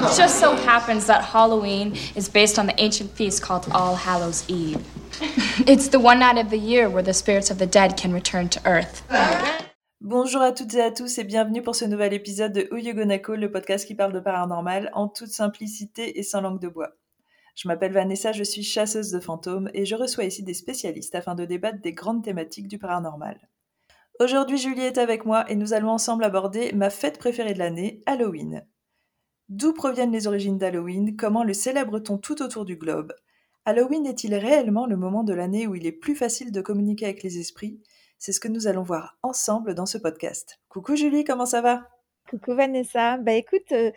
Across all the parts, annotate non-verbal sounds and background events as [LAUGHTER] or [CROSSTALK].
It just so happens that Halloween is based on the ancient feast called All Hallows Eve. It's the one night of the year where the spirits of the dead can return to Earth. Bonjour à toutes et à tous et bienvenue pour ce nouvel épisode de Oyogonako, le podcast qui parle de paranormal en toute simplicité et sans langue de bois. Je m'appelle Vanessa, je suis chasseuse de fantômes et je reçois ici des spécialistes afin de débattre des grandes thématiques du paranormal. Aujourd'hui, Julie est avec moi et nous allons ensemble aborder ma fête préférée de l'année, Halloween. D'où proviennent les origines d'Halloween? Comment le célèbre-t-on tout autour du globe? Halloween est-il réellement le moment de l'année où il est plus facile de communiquer avec les esprits? C'est ce que nous allons voir ensemble dans ce podcast. Coucou Julie, comment ça va? Coucou Vanessa. Bah écoute, euh,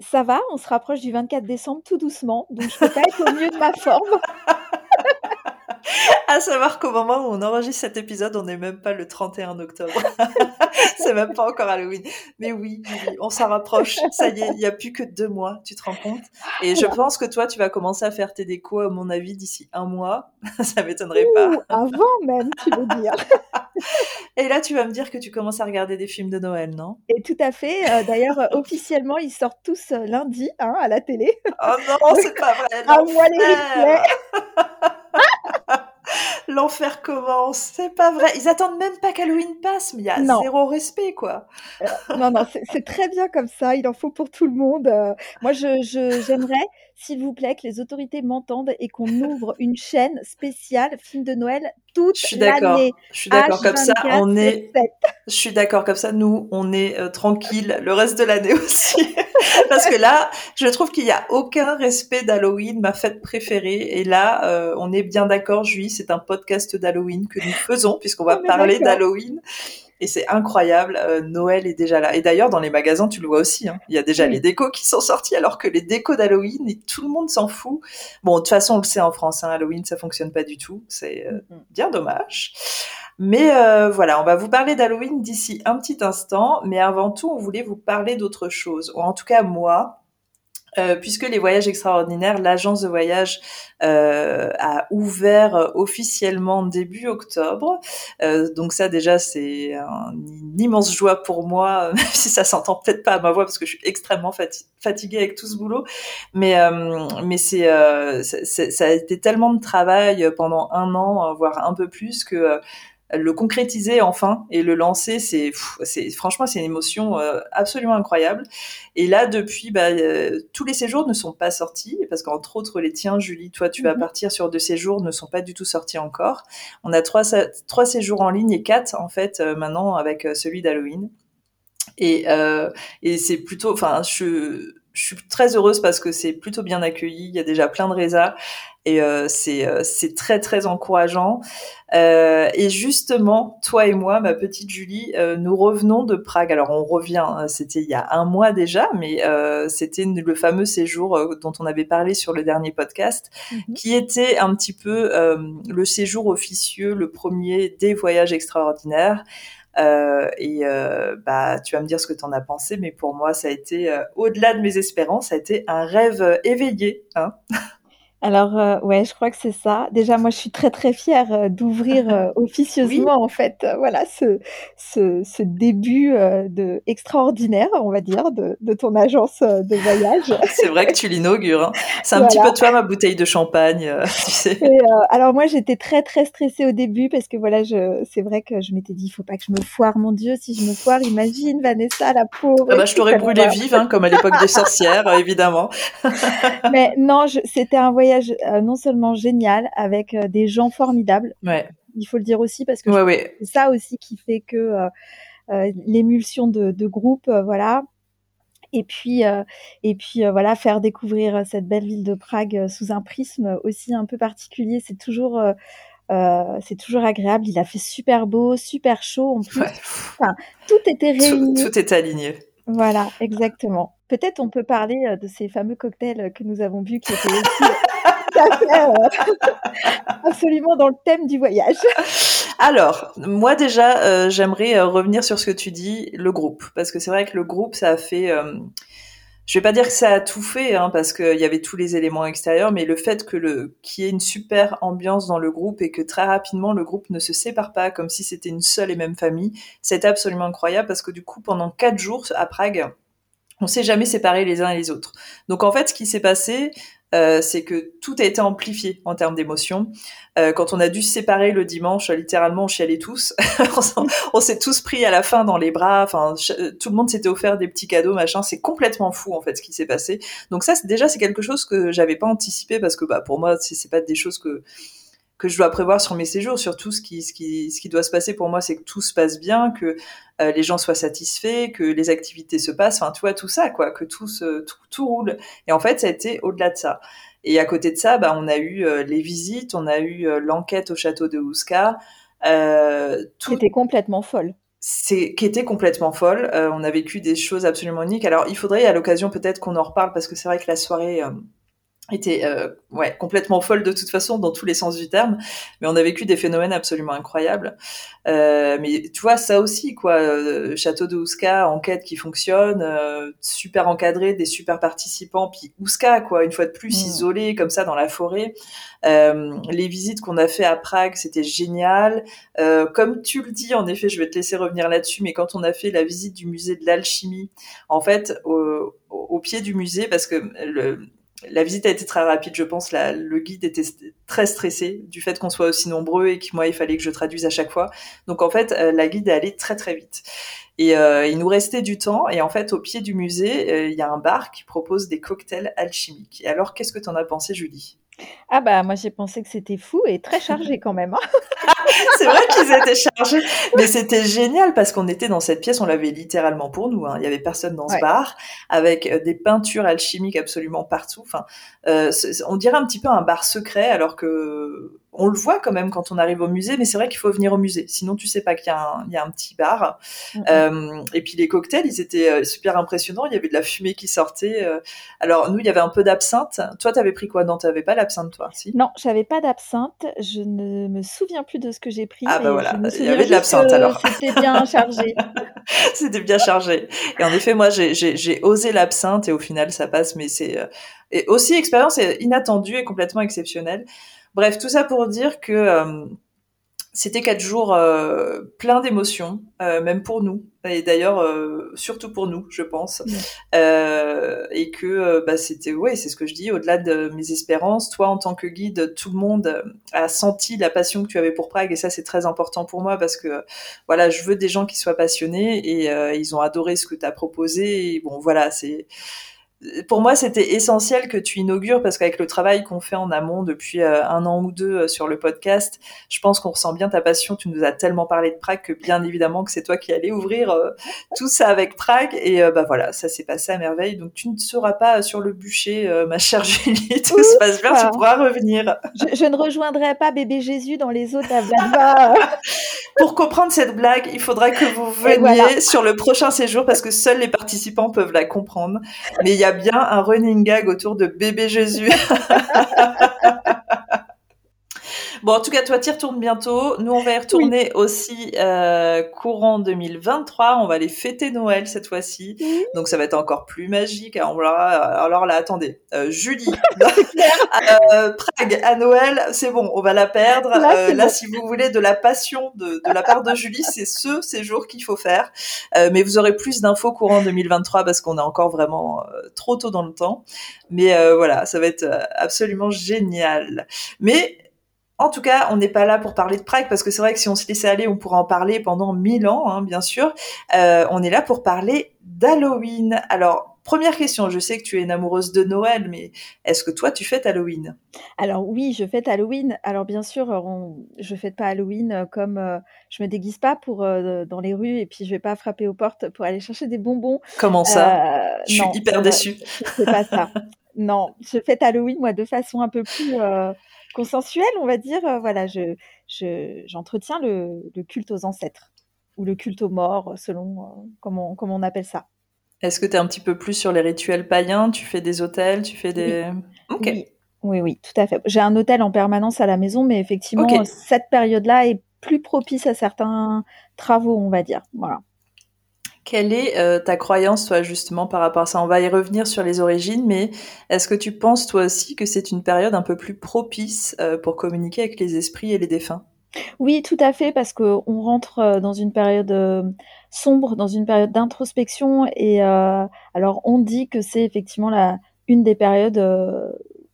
ça va, on se rapproche du 24 décembre tout doucement, donc je peux pas être au mieux de ma forme. [LAUGHS] [LAUGHS] à savoir qu'au moment où on enregistre cet épisode, on n'est même pas le 31 octobre. [LAUGHS] c'est même pas encore Halloween. Mais oui, on s'en rapproche. Ça y est, il n'y a plus que deux mois, tu te rends compte? Et je pense que toi, tu vas commencer à faire tes décos, à mon avis, d'ici un mois. [LAUGHS] Ça m'étonnerait pas. Avant même, tu veux dire. Et là, tu vas me dire que tu commences à regarder des films de Noël, non? Et tout à fait. Euh, d'ailleurs, euh, officiellement, ils sortent tous euh, lundi hein, à la télé. Oh non, c'est pas vrai. À moi les L'enfer commence, c'est pas vrai. Ils attendent même pas qu'Halloween passe, mais il y a zéro respect, quoi. Euh, non, non, c'est très bien comme ça. Il en faut pour tout le monde. Euh, moi, je j'aimerais, s'il vous plaît, que les autorités m'entendent et qu'on ouvre une chaîne spéciale film de Noël toute Je suis d'accord. Je suis d'accord comme ça. On est. Je suis d'accord comme ça. Nous, on est euh, tranquille le reste de l'année aussi. [LAUGHS] Parce que là, je trouve qu'il n'y a aucun respect d'Halloween, ma fête préférée. Et là, euh, on est bien d'accord, Julie, c'est un podcast d'Halloween que nous faisons, puisqu'on va parler d'Halloween. Et c'est incroyable, euh, Noël est déjà là. Et d'ailleurs, dans les magasins, tu le vois aussi, hein. il y a déjà les décos qui sont sortis, alors que les décos d'Halloween, et tout le monde s'en fout. Bon, de toute façon, on le sait en France, hein, Halloween, ça fonctionne pas du tout. C'est euh, bien dommage. Mais euh, voilà, on va vous parler d'Halloween d'ici un petit instant. Mais avant tout, on voulait vous parler d'autre chose. Ou en tout cas, moi, euh, puisque les voyages extraordinaires, l'agence de voyage euh, a ouvert euh, officiellement début octobre. Euh, donc ça déjà c'est une immense joie pour moi, [LAUGHS] même si ça s'entend peut-être pas à ma voix parce que je suis extrêmement fatiguée avec tout ce boulot. Mais mais c'est ça a été tellement de travail pendant un an, voire un peu plus que le concrétiser enfin et le lancer, c'est, c'est franchement c'est une émotion euh, absolument incroyable. Et là depuis, bah, euh, tous les séjours ne sont pas sortis parce qu'entre autres les tiens, Julie, toi tu vas mhm. partir sur deux séjours, ne sont pas du tout sortis encore. On a trois trois séjours en ligne et quatre en fait euh, maintenant avec celui d'Halloween. Et et c'est plutôt, enfin je je suis très heureuse parce que c'est plutôt bien accueilli. Il y a déjà plein de résas et euh, c'est euh, c'est très très encourageant. Euh, et justement, toi et moi, ma petite Julie, euh, nous revenons de Prague. Alors on revient, hein, c'était il y a un mois déjà, mais c'était le fameux séjour dont on avait parlé sur le dernier podcast, mhm. qui était un petit peu le séjour officieux, le premier des voyages extraordinaires. Euh, et euh, bah, tu vas me dire ce que tu en as pensé, mais pour moi, ça a été euh, au-delà de mes espérances, ça a été un rêve éveillé. Hein [LAUGHS] alors, euh, ouais, je crois que c'est ça. Déjà, moi, je suis très, très fière euh, d'ouvrir [LAUGHS] euh, officieusement, en fait, voilà, ce, ce, ce début de extraordinaire, on va dire, de, de ton agence de voyage. [LAUGHS] c'est vrai que tu l'inaugures. Hein. C'est un petit peu toi, ma bouteille de champagne, [LAUGHS] tu sais. alors, moi, j'étais très, très stressée au début parce que, voilà, je, c'est vrai que je m'étais dit, il faut pas que je me foire, mon Dieu, si je me foire, imagine, Vanessa, la pauvre. Ah bah, je t'aurais brûlé vive, hein, comme à l'époque des sorcières, évidemment. Mais non, c'était un voyage euh, non seulement génial avec euh, des gens formidables. Il faut le dire aussi parce que c'est ça aussi qui fait que euh, l'émulsion de, groupe, voilà. Et puis, et puis voilà, faire découvrir cette belle ville de Prague sous un prisme aussi un peu particulier, c'est toujours c'est toujours agréable. Il a fait super beau, super chaud en plus. tout était réuni. Tout, tout était aligné. Voilà, exactement. Peut-être on peut parler de ces fameux cocktails que nous avons vus qui étaient aussi [LAUGHS] absolument dans le thème du voyage. Alors, moi déjà, euh, j'aimerais euh, revenir sur ce que tu dis, le groupe, parce que c'est vrai que le groupe, ça a fait. Euh, je vais pas dire que ça a tout fait, hein, parce qu'il y avait tous les éléments extérieurs, mais le fait que le qu'il y ait une super ambiance dans le groupe et que très rapidement le groupe ne se sépare pas comme si c'était une seule et même famille, c'était absolument incroyable parce que du coup, pendant quatre jours à Prague, on s'est jamais séparés les uns et les autres. Donc en fait, ce qui s'est passé, euh, c'est que tout a été amplifié en termes d'émotions. Euh, quand on a dû se séparer le dimanche, littéralement, on chialait tous. [LAUGHS] on s'est tous pris à la fin dans les bras. Enfin, tout le monde s'était offert des petits cadeaux, machin. C'est complètement fou en fait ce qui s'est passé. Donc ça, déjà, c'est quelque chose que j'avais pas anticipé parce que bah pour moi, c'est pas des choses que que je dois prévoir sur mes séjours. Surtout, ce qui, ce qui, ce qui doit se passer pour moi, c'est que tout se passe bien, que euh, les gens soient satisfaits, que les activités se passent. Enfin, tu vois, tout ça, quoi, que tout, se, tout, roule. Et en fait, ça a été au-delà de ça. Et à côté de ça, bah, on a eu euh, les visites, on a eu euh, l'enquête au château de Ouska. tout... Qui était complètement folle c'est qui était complètement folle. on a vécu des choses absolument uniques. Alors, il faudrait à l'occasion peut-être qu'on en reparle parce que c'est vrai que la soirée était euh, ouais complètement folle de toute façon dans tous les sens du terme. Mais on a vécu des phénomènes absolument incroyables. Euh, mais tu vois ça aussi quoi euh, château de Ouska enquête qui fonctionne euh, super encadré des super participants puis Ouska quoi une fois de plus mmh. isolé comme ça dans la forêt. Euh, les visites qu'on a fait à Prague c'était génial. Comme tu le dis en effet je vais te laisser revenir là-dessus mais quand on a fait la visite du musée de l'alchimie en fait au, au pied du musée parce que le la visite a été très rapide, je pense. le guide était très stressé du fait qu'on soit aussi nombreux et que moi, il fallait que je traduise à chaque fois. Donc, en fait, euh, la guide est allée très, très vite. Et euh, il nous restait du temps. Et en fait, au pied du musée, euh, il y a un bar qui propose des cocktails alchimiques. Et alors, qu'est-ce que tu en as pensé, Julie? Ah bah moi j'ai pensé que c'était fou et très chargé quand même. Hein. [LAUGHS] [LAUGHS] c'est vrai qu'ils étaient chargés, mais c'était génial parce qu'on était dans cette pièce, on l'avait littéralement pour nous. Hein. Il y avait personne dans ce bar avec euh, des peintures alchimiques absolument partout. Enfin, euh, on dirait un petit peu un bar secret alors que on le voit quand même quand on arrive au musée, mais c'est vrai qu'il faut venir au musée. Sinon, tu sais pas qu'il y, y, a un petit bar. Euh, et puis les cocktails, ils étaient euh, super impressionnants. Il y avait de la fumée qui sortait. Euh. Alors nous, il y avait un peu d'absinthe. Toi, tu avais pris quoi? Non, avais pas l'absinthe, toi si? Non, j'avais pas d'absinthe. Je ne me souviens plus de ce que j'ai pris. Ah bah voilà, il y avait de l'absinthe alors. C'était bien [LAUGHS] chargé. C'était bien chargé. Et en effet, moi, j'ai osé l'absinthe et au final, ça passe. Mais c'est aussi expérience inattendue et complètement exceptionnelle. Bref, tout ça pour dire que euh, c'était quatre jours euh, pleins d'émotions, euh, même pour nous, et d'ailleurs surtout pour nous, je pense, et que bah, c'était, ouais, c'est ce que je dis, au-delà de mes espérances, toi en tant que guide, tout le monde a senti la passion que tu avais pour Prague, et ça c'est très important pour moi parce que voilà, je veux des gens qui soient passionnés et ils ont adoré ce que tu as proposé. Et bon, voilà, c'est pour moi, c'était essentiel que tu inaugures parce qu'avec le travail qu'on fait en amont depuis euh, un an ou deux euh, sur le podcast, je pense qu'on ressent bien ta passion. Tu nous as tellement parlé de Prague que bien évidemment que c'est toi qui allais ouvrir euh, tout ça avec Prague. Et bah voilà, ça s'est passé à merveille. Donc tu ne seras pas sur le bûcher, ma chère Julie. Tout se passe bien, tu pourras revenir. Je, ne rejoindrai pas bébé Jésus dans les eaux [LAUGHS] Pour comprendre cette blague, il faudra que vous veniez sur le prochain séjour parce que seuls les participants peuvent la comprendre. Mais il y a bien un running gag autour de bébé Jésus. [LAUGHS] Bon, en tout cas, toi, tu y retournes bientôt. Nous, on va y retourner aussi euh, courant 2023. On va aller fêter Noël cette fois-ci. Donc, ça va être encore plus magique. Alors, alors là, attendez. Euh, Julie, [LAUGHS] [LAUGHS] euh, Prague à Noël, c'est bon, on va la perdre. Là, euh, là si vous voulez de la passion de, de la part de Julie, c'est ce séjour qu'il faut faire. Euh, mais vous aurez plus d'infos courant 2023 parce qu'on est encore vraiment trop tôt dans le temps. Mais voilà, ça va être absolument génial. Mais en tout cas, on n'est pas là pour parler de Prague parce que c'est vrai que si on se laissait aller, on pourrait en parler pendant mille ans, hein, bien sûr. Euh, on est là pour parler d'Halloween. Alors, première question, je sais que tu es une amoureuse de Noël, mais est-ce que toi, tu fêtes Halloween? Alors oui, je fête Halloween. Alors bien sûr, on, je fête pas Halloween euh, comme euh, je me déguise pas pour dans les rues et puis je vais pas frapper aux portes pour aller [LAUGHS] chercher des bonbons. Comment ça? Je suis hyper déçue. C'est pas ça. non, je fête Halloween moi de façon un peu plus consensuel, on va dire. Euh, voilà, je, j'entretiens le, culte aux ancêtres ou le culte aux morts, selon euh, comment, comment on appelle ça. Est-ce que tu es un petit peu plus sur les rituels païens? Tu fais des hôtels Tu fais des. Oui. oui. oui, tout à fait. J'ai un hôtel en permanence à la maison, mais effectivement, cette période-là est plus propice à certains travaux, on va dire. Voilà. Quelle est euh, ta croyance, toi, justement, par rapport à ça? On va y revenir sur les origines, mais est-ce que tu penses, toi aussi, que c'est une période un peu plus propice euh, pour communiquer avec les esprits et les défunts? Oui, tout à fait, parce qu'on rentre dans une période sombre, dans une période d'introspection. Et alors, on dit que c'est effectivement la, une des périodes.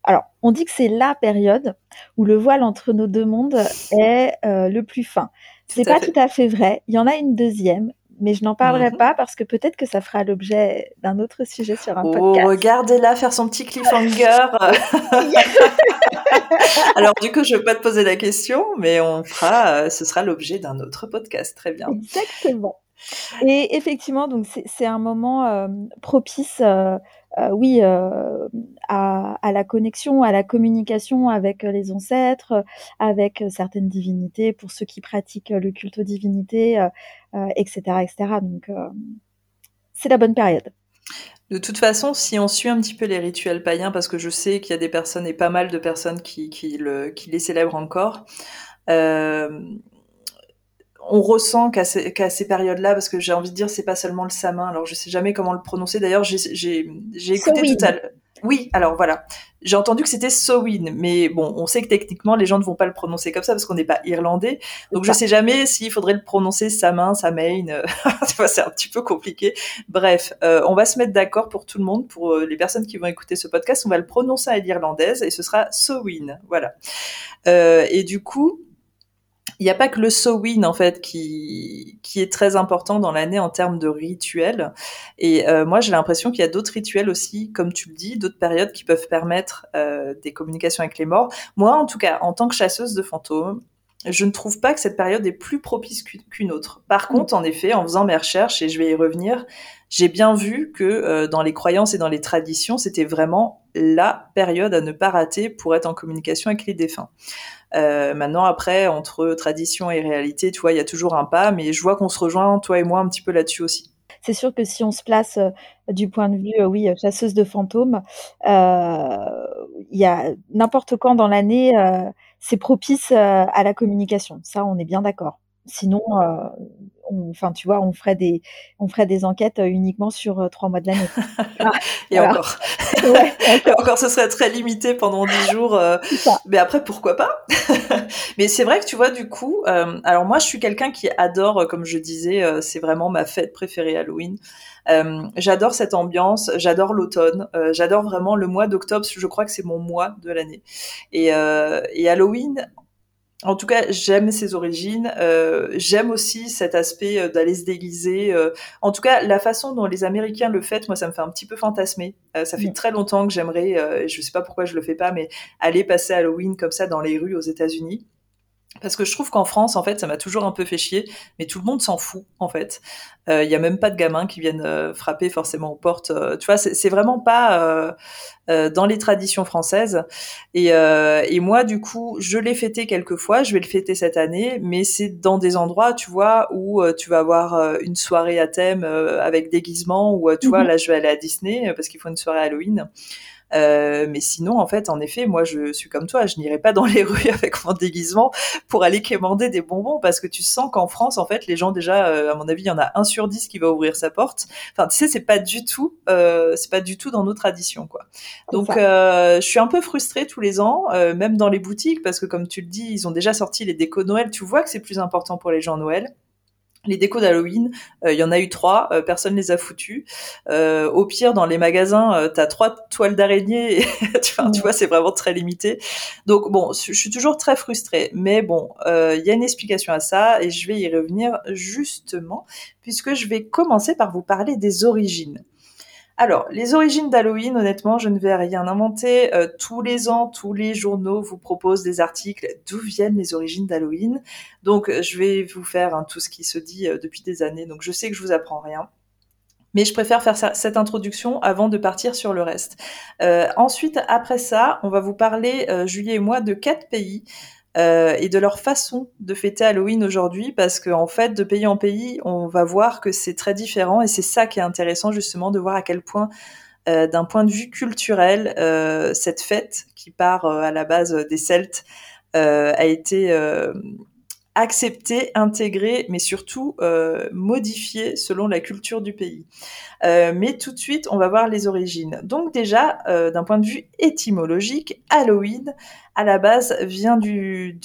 alors, on dit que c'est la période où le voile entre nos deux mondes est le plus fin. C'est pas tout à fait vrai. Il y en a une deuxième, mais je n'en parlerai mhm. pas parce que peut-être que ça fera l'objet d'un autre sujet sur un oh, podcast. regardez-la faire son petit cliffhanger. [LAUGHS] Alors du coup, je ne vais pas te poser la question, mais on fera, euh, ce sera l'objet d'un autre podcast. Très bien. Exactement. Et effectivement, donc c'est un moment euh, propice, euh, oui, à, à, la connexion, à la communication avec les ancêtres, avec certaines divinités, pour ceux qui pratiquent le culte aux divinités, etc., etc. Donc, c'est la bonne période. De toute façon, si on suit un petit peu les rituels païens, parce que je sais qu'il y a des personnes et pas mal de personnes qui, qui, le, qui les célèbrent encore, euh, on ressent qu'à ces, ces périodes-là, parce que j'ai envie de dire, c'est pas seulement le samin, alors je sais jamais comment le prononcer. D'ailleurs, j'ai écouté tout à l'heure. Oui, alors voilà. J'ai entendu que c'était Sowin, mais bon, on sait que techniquement, les gens ne vont pas le prononcer comme ça parce qu'on n'est pas irlandais. Donc, je sais jamais s'il faudrait le prononcer sa main, sa main. c'est un petit peu compliqué. Bref, euh, on va se mettre d'accord pour tout le monde, pour euh, les personnes qui vont écouter ce podcast, on va le prononcer à l'irlandaise et ce sera Sowin. Voilà. Euh, et du coup, il n'y a pas que le Sowin en fait qui qui est très important dans l'année en termes de rituels. Et euh, moi, j'ai l'impression qu'il y a d'autres rituels aussi, comme tu le dis, d'autres périodes qui peuvent permettre euh, des communications avec les morts. Moi, en tout cas, en tant que chasseuse de fantômes, je ne trouve pas que cette période est plus propice qu'une autre. Par mm. contre, en effet, en faisant mes recherches, et je vais y revenir, j'ai bien vu que euh, dans les croyances et dans les traditions, c'était vraiment la période à ne pas rater pour être en communication avec les défunts. Euh, maintenant, après, entre tradition et réalité, tu vois, il y a toujours un pas, mais je vois qu'on se rejoint, toi et moi, un petit peu là-dessus aussi. C'est sûr que si on se place euh, du point de vue, oui, chasseuse de fantômes, il y a n'importe quand dans l'année, c'est propice à la communication. Ça, on est bien d'accord. Sinon, enfin, tu vois, on ferait des, on ferait des enquêtes euh, uniquement sur euh, trois mois de l'année. [LAUGHS] [LAUGHS] [LAUGHS] et encore. encore. ce serait très limité pendant dix jours. Euh, mais après, pourquoi pas? Mais c'est vrai que tu vois, du coup, alors moi, je suis quelqu'un qui adore, comme je disais, c'est vraiment ma fête préférée Halloween. j'adore cette ambiance, j'adore l'automne, j'adore vraiment le mois d'octobre. Je crois que c'est mon mois de l'année. Et, et Halloween, en tout cas, j'aime ses origines. Euh, j'aime aussi cet aspect euh, d'aller se déguiser. Euh. en tout cas, la façon dont les Américains le font, moi, ça me fait un petit peu fantasmer. ça fait très longtemps que j'aimerais, je sais pas pourquoi je le fais pas, mais aller passer Halloween comme ça dans les rues aux États-Unis. Parce que je trouve qu'en France, en fait, ça m'a toujours un peu fait chier, mais tout le monde s'en fout, en fait. Il euh, y a même pas de gamins qui viennent euh, frapper forcément aux portes. Euh, tu vois, c'est vraiment pas dans les traditions françaises. Et, et moi, du coup, je l'ai fêté quelques fois. Je vais le fêter cette année, mais c'est dans des endroits, tu vois, où tu vas avoir une soirée à thème avec déguisement, ou tu vois, mhm. là, je vais aller à Disney parce qu'il faut une soirée Halloween. Euh, mais sinon, en fait, en effet, moi, je suis comme toi, je n'irai pas dans les [LAUGHS] rues avec mon déguisement pour aller quémander des bonbons parce que tu sens qu'en France, en fait, les gens déjà, euh, à mon avis, il y en a un sur dix qui va ouvrir sa porte. Enfin, tu sais, c'est pas du tout, euh, c'est pas du tout dans nos traditions, quoi. Donc, euh, je suis un peu frustrée tous les ans, euh, même dans les boutiques, parce que comme tu le dis, ils ont déjà sorti les décos Noël. Tu vois que c'est plus important pour les gens Noël. Les décos d'Halloween, euh, il y en a eu trois, euh, personne les a foutus. Euh, au pire, dans les magasins, tu as trois toiles d'araignée. [LAUGHS] tu, tu vois, c'est vraiment très limité. Donc bon, je suis toujours très frustrée, mais bon, il y a une explication à ça et je vais y revenir justement, puisque je vais commencer par vous parler des origines. Alors, les origines d'Halloween, honnêtement, je ne vais rien inventer. Euh, tous les ans, tous les journaux vous proposent des articles d'où viennent les origines d'Halloween. Donc, euh, je vais vous faire hein, tout ce qui se dit euh, depuis des années. Donc, je sais que je vous apprends rien. Mais je préfère faire cette introduction avant de partir sur le reste. ensuite, après ça, on va vous parler, Julie et moi, de quatre pays euh, et de leur façon de fêter Halloween aujourd'hui, parce qu'en en fait, de pays en pays, on va voir que c'est très différent, et c'est ça qui est intéressant justement de voir à quel point, euh, d'un point de vue culturel, euh, cette fête qui part à la base des Celtes a été accepté, intégré, mais surtout euh, modifié selon la culture du pays. Euh, mais tout de suite, on va voir les origines. Donc déjà, euh, d'un point de vue étymologique, Halloween, à la base, vient du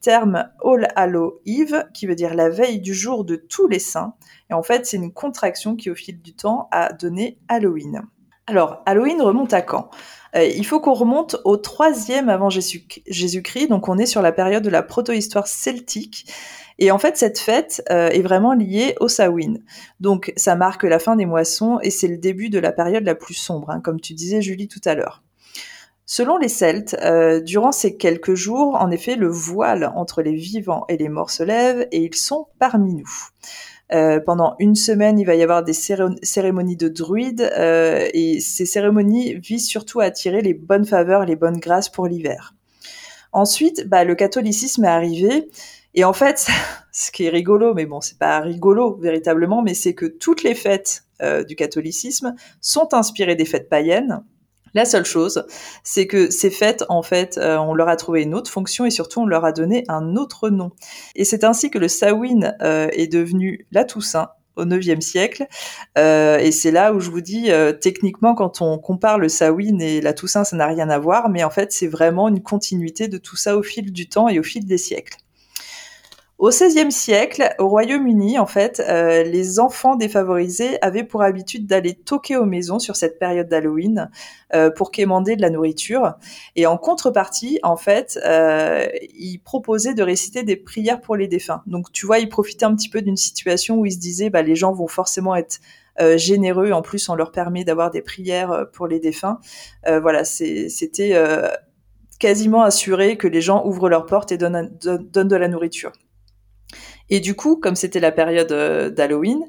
terme All Hallow Eve, qui veut dire la veille du jour de tous les saints. Et en fait, c'est une contraction qui, au fil du temps, a donné Halloween. Alors, Halloween remonte à quand? Euh, il faut qu'on remonte au troisième avant Jésus-Christ, donc on est sur la période de la protohistoire celtique. Et en fait, cette fête euh, est vraiment liée au Samhain. Donc, ça marque la fin des moissons et c'est le début de la période la plus sombre, hein, comme tu disais, Julie, tout à l'heure. Selon les Celtes, euh, durant ces quelques jours, en effet, le voile entre les vivants et les morts se lève et ils sont parmi nous. Euh, pendant une semaine, il va y avoir des cérémonies de druides euh, et ces cérémonies visent surtout à attirer les bonnes faveurs, les bonnes grâces pour l'hiver. Ensuite, bah, le catholicisme est arrivé et en fait, [LAUGHS] ce qui est rigolo, mais bon, c'est pas rigolo véritablement, mais c'est que toutes les fêtes euh, du catholicisme sont inspirées des fêtes païennes la seule chose, c'est que ces fêtes, en fait, euh, on leur a trouvé une autre fonction et surtout on leur a donné un autre nom. Et c'est ainsi que le Samhain euh, est devenu la Toussaint au IXe siècle. Euh, et c'est là où je vous dis, techniquement, quand on compare le Samhain et la Toussaint, ça n'a rien à voir, mais en fait, c'est vraiment une continuité de tout ça au fil du temps et au fil des siècles. Au XVIe siècle, au Royaume-Uni, en fait, euh, les enfants défavorisés avaient pour habitude d'aller toquer aux maisons sur cette période d'Halloween euh, pour quémander de la nourriture. Et en contrepartie, en fait, euh, ils proposaient de réciter des prières pour les défunts. Donc, tu vois, ils profitaient un petit peu d'une situation où ils se disaient, bah, les gens vont forcément être euh, généreux. En plus, on leur permet d'avoir des prières pour les défunts. voilà, c'était quasiment assuré que les gens ouvrent leurs portes et donnent, donnent de la nourriture. Et du coup, comme c'était la période euh, d'Halloween,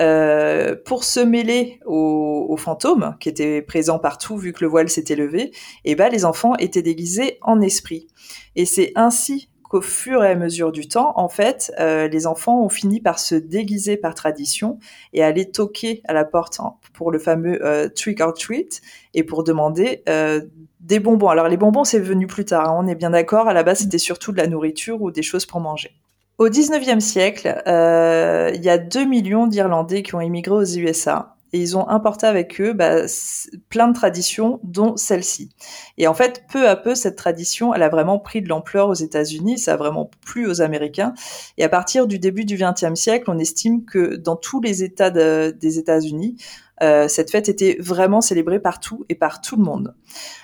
euh, pour se mêler aux, fantômes qui étaient présents partout vu que le voile s'était levé, et eh ben les enfants étaient déguisés en esprits. Et c'est ainsi qu'au fur et à mesure du temps, en fait, euh, les enfants ont fini par se déguiser par tradition et aller toquer à la porte pour le fameux trick or treat et pour demander des bonbons. Alors les bonbons c'est venu plus tard, hein, on est bien d'accord. À la base c'était surtout de la nourriture ou des choses pour manger. Au 19e siècle, euh, il y a 2 millions d'Irlandais qui ont immigré aux USA et ils ont importé avec eux bah, plein de traditions, dont celle-ci. Et en fait, peu à peu, cette tradition, elle a vraiment pris de l'ampleur aux États-Unis, ça a vraiment plu aux Américains. Et à partir du début du XXe siècle, on estime que dans tous les États des États-Unis, euh, cette fête était vraiment célébrée partout et par tout le monde.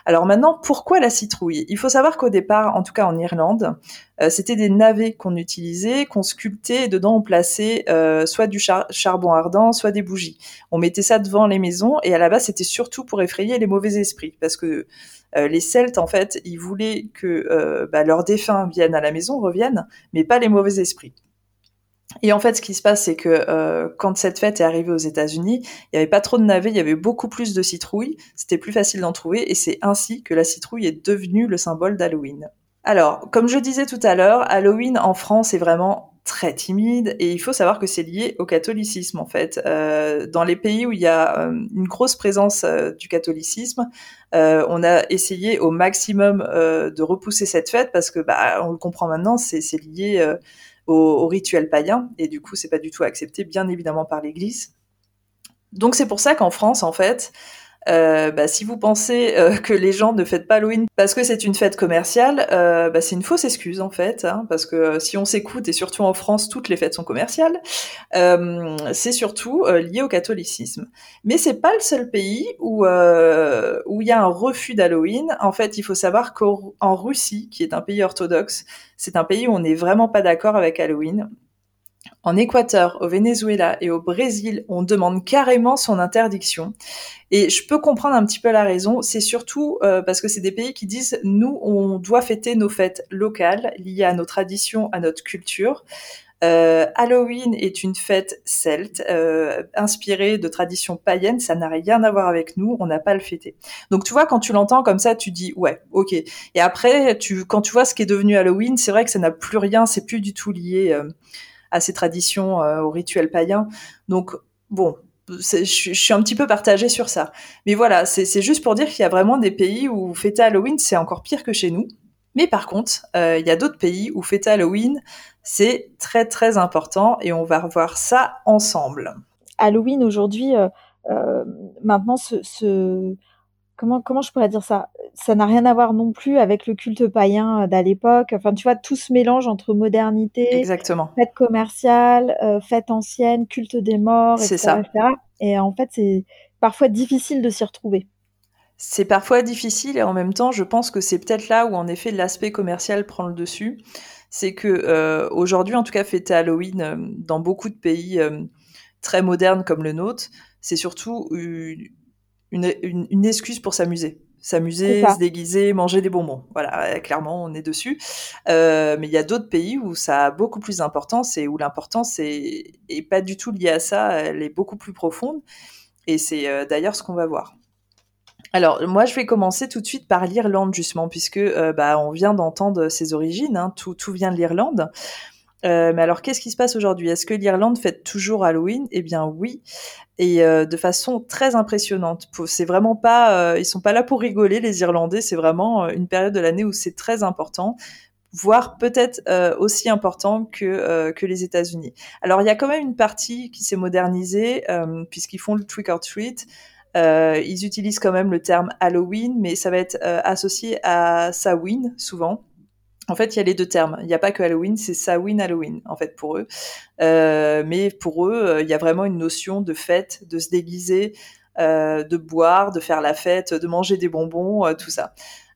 Alors maintenant, pourquoi la citrouille? Il faut savoir qu'au départ, en tout cas en Irlande, euh, c'était des navets qu'on utilisait, qu'on sculptait, et dedans on plaçait euh, soit du charbon ardent, soit des bougies. On mettait ça devant les maisons et à la base c'était surtout pour effrayer les mauvais esprits, parce que les Celtes, en fait, ils voulaient que bah, leurs défunts viennent à la maison, reviennent, mais pas les mauvais esprits. Et en fait, ce qui se passe, c'est que euh, quand cette fête est arrivée aux États-Unis, il n'y avait pas trop de navets, il y avait beaucoup plus de citrouilles, c'était plus facile d'en trouver, et c'est ainsi que la citrouille est devenue le symbole d'Halloween. Alors, comme je disais tout à l'heure, Halloween en France est vraiment très timide, et il faut savoir que c'est lié au catholicisme en fait. Euh, dans les pays où il y a euh, une grosse présence du catholicisme, on a essayé au maximum de repousser cette fête parce que, bah, on le comprend maintenant, c'est lié au, rituel païen, et du coup, c'est pas du tout accepté, bien évidemment, par l'Église. Donc c'est pour ça qu'en France, en fait, euh, bah, si vous pensez euh, [LAUGHS] que les gens ne fêtent pas Halloween parce que c'est une fête commerciale, euh, bah, c'est une fausse excuse en fait, hein, parce que si on s'écoute et surtout en France, toutes les fêtes sont commerciales. c'est surtout lié au catholicisme. Mais c'est pas le seul pays où où il y a un refus d'Halloween. En fait, il faut savoir qu'en Russie, qui est un pays orthodoxe, c'est un pays où on n'est vraiment pas d'accord avec Halloween. En Équateur, au Venezuela et au Brésil, on demande carrément son interdiction. Et je peux comprendre un petit peu la raison. C'est surtout euh, parce que c'est des pays qui disent nous, on doit fêter nos fêtes locales liées à nos traditions, à notre culture. Euh, Halloween est une fête celte, euh, inspirée de traditions païennes, ça n'a rien à voir avec nous, on n'a pas le fêté. Donc tu vois, quand tu l'entends comme ça, tu dis ouais, ok. Et après, tu, quand tu vois ce qui est devenu Halloween, c'est vrai que ça n'a plus rien, c'est plus du tout lié à ces traditions, euh, aux rituels païens. Donc bon, je, suis un petit peu partagée sur ça. Mais voilà, c'est juste pour dire qu'il y a vraiment des pays où fêter Halloween, c'est encore pire que chez nous. Mais par contre, il y a d'autres pays où fêter Halloween, c'est très très important et on va revoir ça ensemble. Halloween aujourd'hui, maintenant, ce, comment comment je pourrais dire ça? Ça n'a rien à voir non plus avec le culte païen d'à l'époque. Enfin, tu vois, tout se mélange entre modernité, Exactement. fête commerciale, fête ancienne, culte des morts, etc., ça. Et en fait, c'est parfois difficile de s'y retrouver. C'est parfois difficile et en même temps, je pense que c'est peut-être là où en effet l'aspect commercial prend le dessus. C'est que euh, aujourd'hui, en tout cas, fêter Halloween euh, dans beaucoup de pays euh, très modernes comme le nôtre, c'est surtout une, une, excuse pour s'amuser. S'amuser, se déguiser, manger des bonbons. Voilà, clairement, on est dessus. mais il y a d'autres pays où ça a beaucoup plus d'importance et où l'importance est, est pas du tout liée à ça, elle est beaucoup plus profonde. Et c'est d'ailleurs ce qu'on va voir. Alors, moi, je vais commencer tout de suite par l'Irlande, justement, puisque euh, bah, on vient d'entendre ses origines, hein, tout, tout vient de l'Irlande. Euh, mais alors, qu'est-ce qui se passe aujourd'hui? Est-ce que l'Irlande fête toujours Halloween? Eh bien, oui, et euh, de façon très impressionnante. C'est vraiment pas, ils sont pas là pour rigoler, les Irlandais. C'est vraiment une période de l'année où c'est très important voire peut-être aussi important que, que les États-Unis. Alors il y a quand même une partie qui s'est modernisée puisqu'ils font le trick or treat. Euh, ils utilisent quand même le terme Halloween, mais ça va être euh, associé à Samhain souvent. En fait, il y a les deux termes. Il n'y a pas que Halloween, c'est Samhain, Halloween, en fait, pour eux. Euh, mais pour eux, il y a vraiment une notion de fête, de se déguiser, de boire, de faire la fête, de manger des bonbons, tout ça.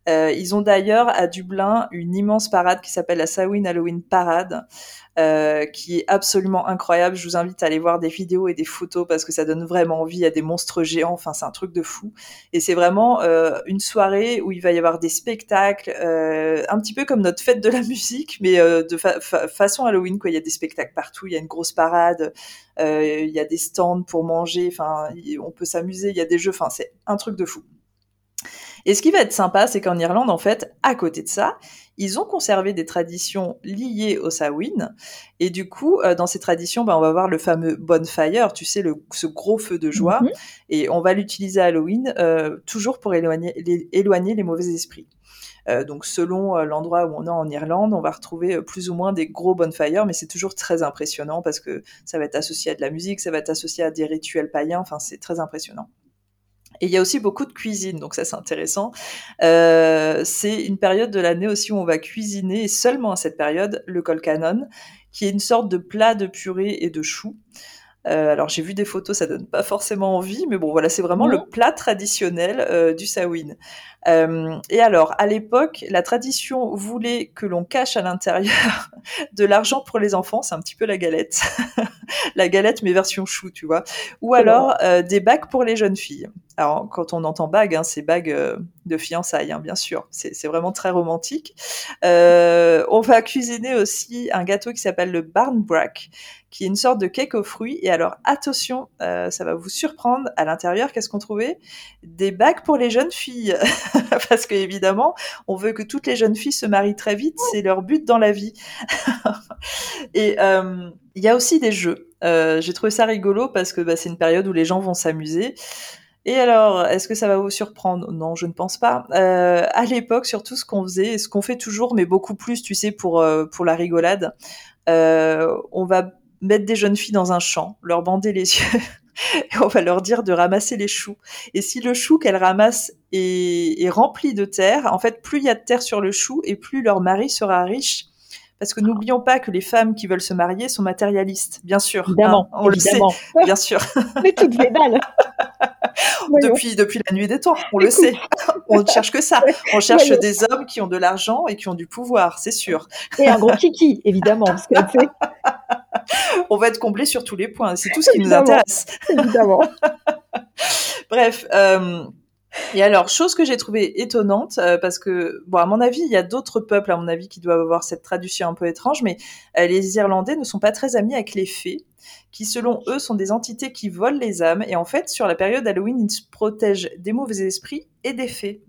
Euh, ils ont d'ailleurs à Dublin une immense parade qui s'appelle la Samhain Halloween Parade, euh, qui est absolument incroyable. Je vous invite à aller voir des vidéos et des photos parce que ça donne vraiment envie. A des monstres géants, enfin c'est un truc de fou. Et c'est vraiment euh, une soirée où il va y avoir des spectacles, euh, un petit peu comme notre fête de la [LAUGHS] musique, mais euh, de façon Halloween. Quoi. Il y a des spectacles partout, il y a une grosse parade, euh, il y a des stands pour manger, enfin on peut s'amuser, il y a des jeux, enfin c'est un truc de fou. Et ce qui va être sympa, c'est qu'en Irlande, en fait, à côté de ça, ils ont conservé des traditions liées au Samhain. Et du coup, euh, dans ces traditions, ben, on va voir le fameux bonfire, tu sais, le, ce gros feu de joie. Mhm. Et on va l'utiliser à Halloween, euh, toujours pour éloigner les, éloigner les mauvais esprits. Euh, donc selon l'endroit où on est en Irlande, on va retrouver plus ou moins des gros bonfires, mais c'est toujours très impressionnant parce que ça va être associé à de la musique, ça va être associé à des rituels païens, enfin c'est très impressionnant. Et il y a aussi beaucoup de cuisine, donc ça c'est intéressant. Euh, c'est une période de l'année aussi où on va cuisiner, et seulement à cette période, le colcanon, qui est une sorte de plat de purée et de choux. Euh, alors j'ai vu des photos, ça donne pas forcément envie, mais bon voilà, c'est vraiment le plat traditionnel euh, du Samhain. Euh, et alors à l'époque, la tradition voulait que l'on cache à l'intérieur [LAUGHS] de l'argent pour les enfants, c'est un petit peu la galette, [LAUGHS] la galette mais version chou, tu vois, ou alors euh, des bagues pour les jeunes filles. Alors quand on entend bagues, hein, c'est bagues euh, de fiançailles, hein, bien sûr, c'est vraiment très romantique. on va cuisiner aussi un gâteau qui s'appelle le barnbrack, qui est une sorte de cake aux fruits. Et alors, attention, euh, ça va vous surprendre. À l'intérieur, qu'est-ce qu'on trouvait? Des bagues pour les jeunes filles. [LAUGHS] Parce que évidemment, on veut que toutes les jeunes filles se marient très vite. C'est leur but dans la vie. [LAUGHS] et euh, il y a aussi des jeux. Euh, j'ai trouvé ça rigolo parce que bah, c'est une période où les gens vont s'amuser. Et alors, est-ce que ça va vous surprendre? Non, je ne pense pas. Euh, à l'époque, surtout ce qu'on faisait, ce qu'on fait toujours, mais beaucoup plus, tu sais, pour pour la rigolade, on va mettre des jeunes filles dans un champ, leur bander les yeux, [LAUGHS] et on va leur dire de ramasser les choux. Et si le chou qu'elles ramassent est, rempli de terre, en fait, plus il y a de terre sur le chou, et plus leur mari sera riche. Parce que n'oublions pas que les femmes qui veulent se marier sont matérialistes, bien sûr. Évidemment, hein, on le sait, [LAUGHS] bien sûr. Mais toutes les balles. [LAUGHS] depuis, depuis la nuit des temps, on le sait. [LAUGHS] On ne cherche que ça. On cherche des hommes qui ont de l'argent et qui ont du pouvoir, c'est sûr. Et un gros kiki, évidemment. Parce que, on va être comblé sur tous les points. C'est tout ce qui nous intéresse. Évidemment. Bref. Euh, et alors, chose que j'ai trouvée étonnante, euh, parce que, bon, à mon avis, il y a d'autres peuples, à mon avis, qui doivent avoir cette traduction un peu étrange, mais euh, les Irlandais ne sont pas très amis avec les fées, qui, selon eux, sont des entités qui volent les âmes. Et en fait, sur la période Halloween, ils se protègent des mauvais esprits et des fées.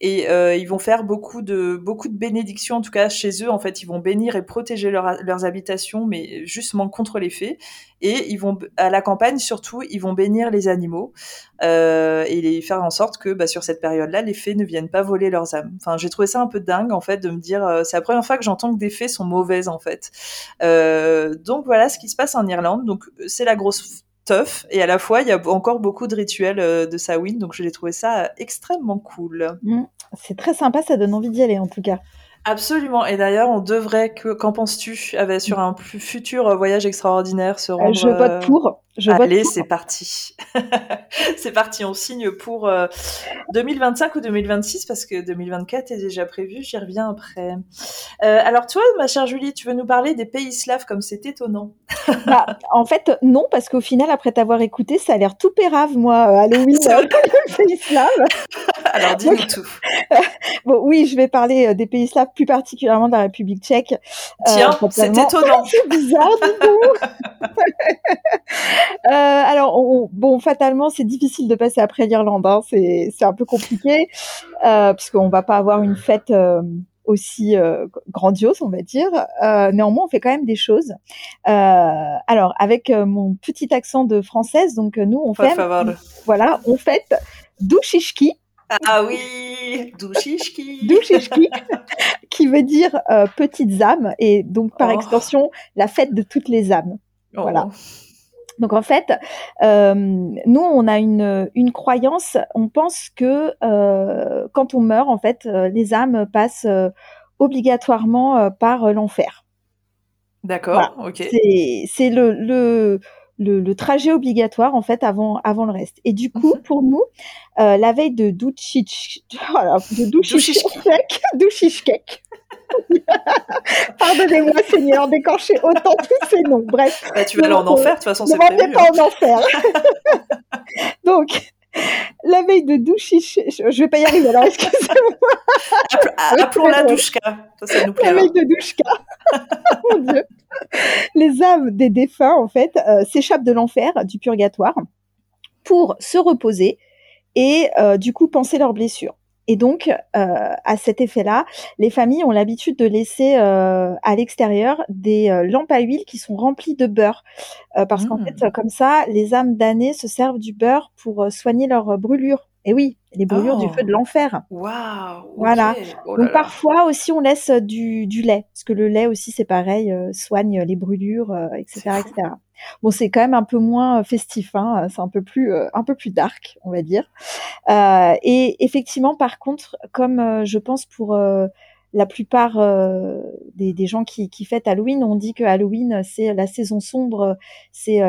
Et euh, ils vont faire beaucoup de beaucoup de bénédictions en tout cas chez eux. En fait ils vont bénir et protéger leurs habitations mais justement contre les fées. Et ils vont à la campagne surtout ils vont bénir les animaux euh, et les faire en sorte que bah, sur cette période là les fées ne viennent pas voler leurs âmes. Enfin j'ai trouvé ça un peu dingue en fait de me dire euh, c'est la première fois que j'entends que des fées sont mauvaises en fait. Euh, donc voilà ce qui se passe en Irlande. Donc c'est la grosse tough et à la fois il y a encore beaucoup de rituels euh, de Samhain donc je l'ai trouvé ça extrêmement cool. Mmh. c'est très sympa, ça donne envie d'y aller en tout cas. Absolument. Et d'ailleurs, on devrait que. Qu'en penses-tu avec sur un plus futur voyage extraordinaire se rendre Je vote pour. Je Allez, c'est parti. [LAUGHS] c'est parti, on signe pour 2025 euh, ou 2026 parce que 2024 est déjà prévu, j'y reviens après. Euh, alors toi, ma chère Julie, tu veux nous parler des pays slaves comme c'est étonnant [LAUGHS] bah, En fait, non, parce qu'au final, après t'avoir écouté, ça a l'air tout pérave, moi, euh, Halloween, [LAUGHS] pays slaves. Alors dis-nous tout. bon, oui, je vais parler des pays slaves, plus particulièrement de la République tchèque. Tiens, c'est étonnant. c'est bizarre, du coup. Euh, alors, bon, fatalement, c'est difficile de passer après l'Irlande. Hein. C'est, un peu compliqué euh, puisqu'on va pas avoir une fête euh, aussi euh, grandiose, on va dire. néanmoins, on fait quand même des choses. alors, avec mon petit accent de française, donc nous, on fait, voilà, on fête Douchichki. Ah oui, Douchichki. Douchichki, qui veut dire petites âmes et donc par oh. extension la fête de toutes les âmes. Voilà. Oh. Donc en fait, euh, nous on a une, une croyance, on pense que euh, quand on meurt, en fait, euh, les âmes passent obligatoirement par l'enfer. D'accord, ok. C'est le, le, le, trajet obligatoire en fait avant avant le reste. Et du coup, mhm. pour nous, la veille de Douchich, voilà, de Douchichkek, [LAUGHS] Pardonnez-moi, Seigneur, d'écorcher autant tous ces noms. Bref. Bah, tu vas aller en enfer, de toute façon, c'est prévu. pas en enfer. [LAUGHS] Donc, la veille de douchiche, je vais pas y arriver alors, excusez-moi. [LAUGHS] Appelons-la douchka, ça, nous. La veille de douchka. Mon Dieu. Les âmes des défunts, en fait, euh, s'échappent de l'enfer, du purgatoire, pour se reposer et euh, du coup penser leurs blessures. Et donc, euh, à cet effet-là, les familles ont l'habitude de laisser euh, à l'extérieur des euh, lampes à huile qui sont remplies de beurre, parce qu'en fait, mmh. comme ça, les âmes damnées se servent du beurre pour soigner leurs brûlures. Et oui, les brûlures du feu de oh. l'enfer. Waouh. Voilà. Oh Donc parfois aussi on laisse du, du, lait, parce que le lait aussi c'est pareil, soigne les brûlures, etc., etc. Bon, c'est quand même un peu moins festif, hein, c'est un peu plus un peu plus dark, on va dire. Euh, et effectivement, par contre, comme je pense pour la plupart des, des, gens qui, qui fêtent Halloween, on dit que Halloween c'est la saison sombre, c'est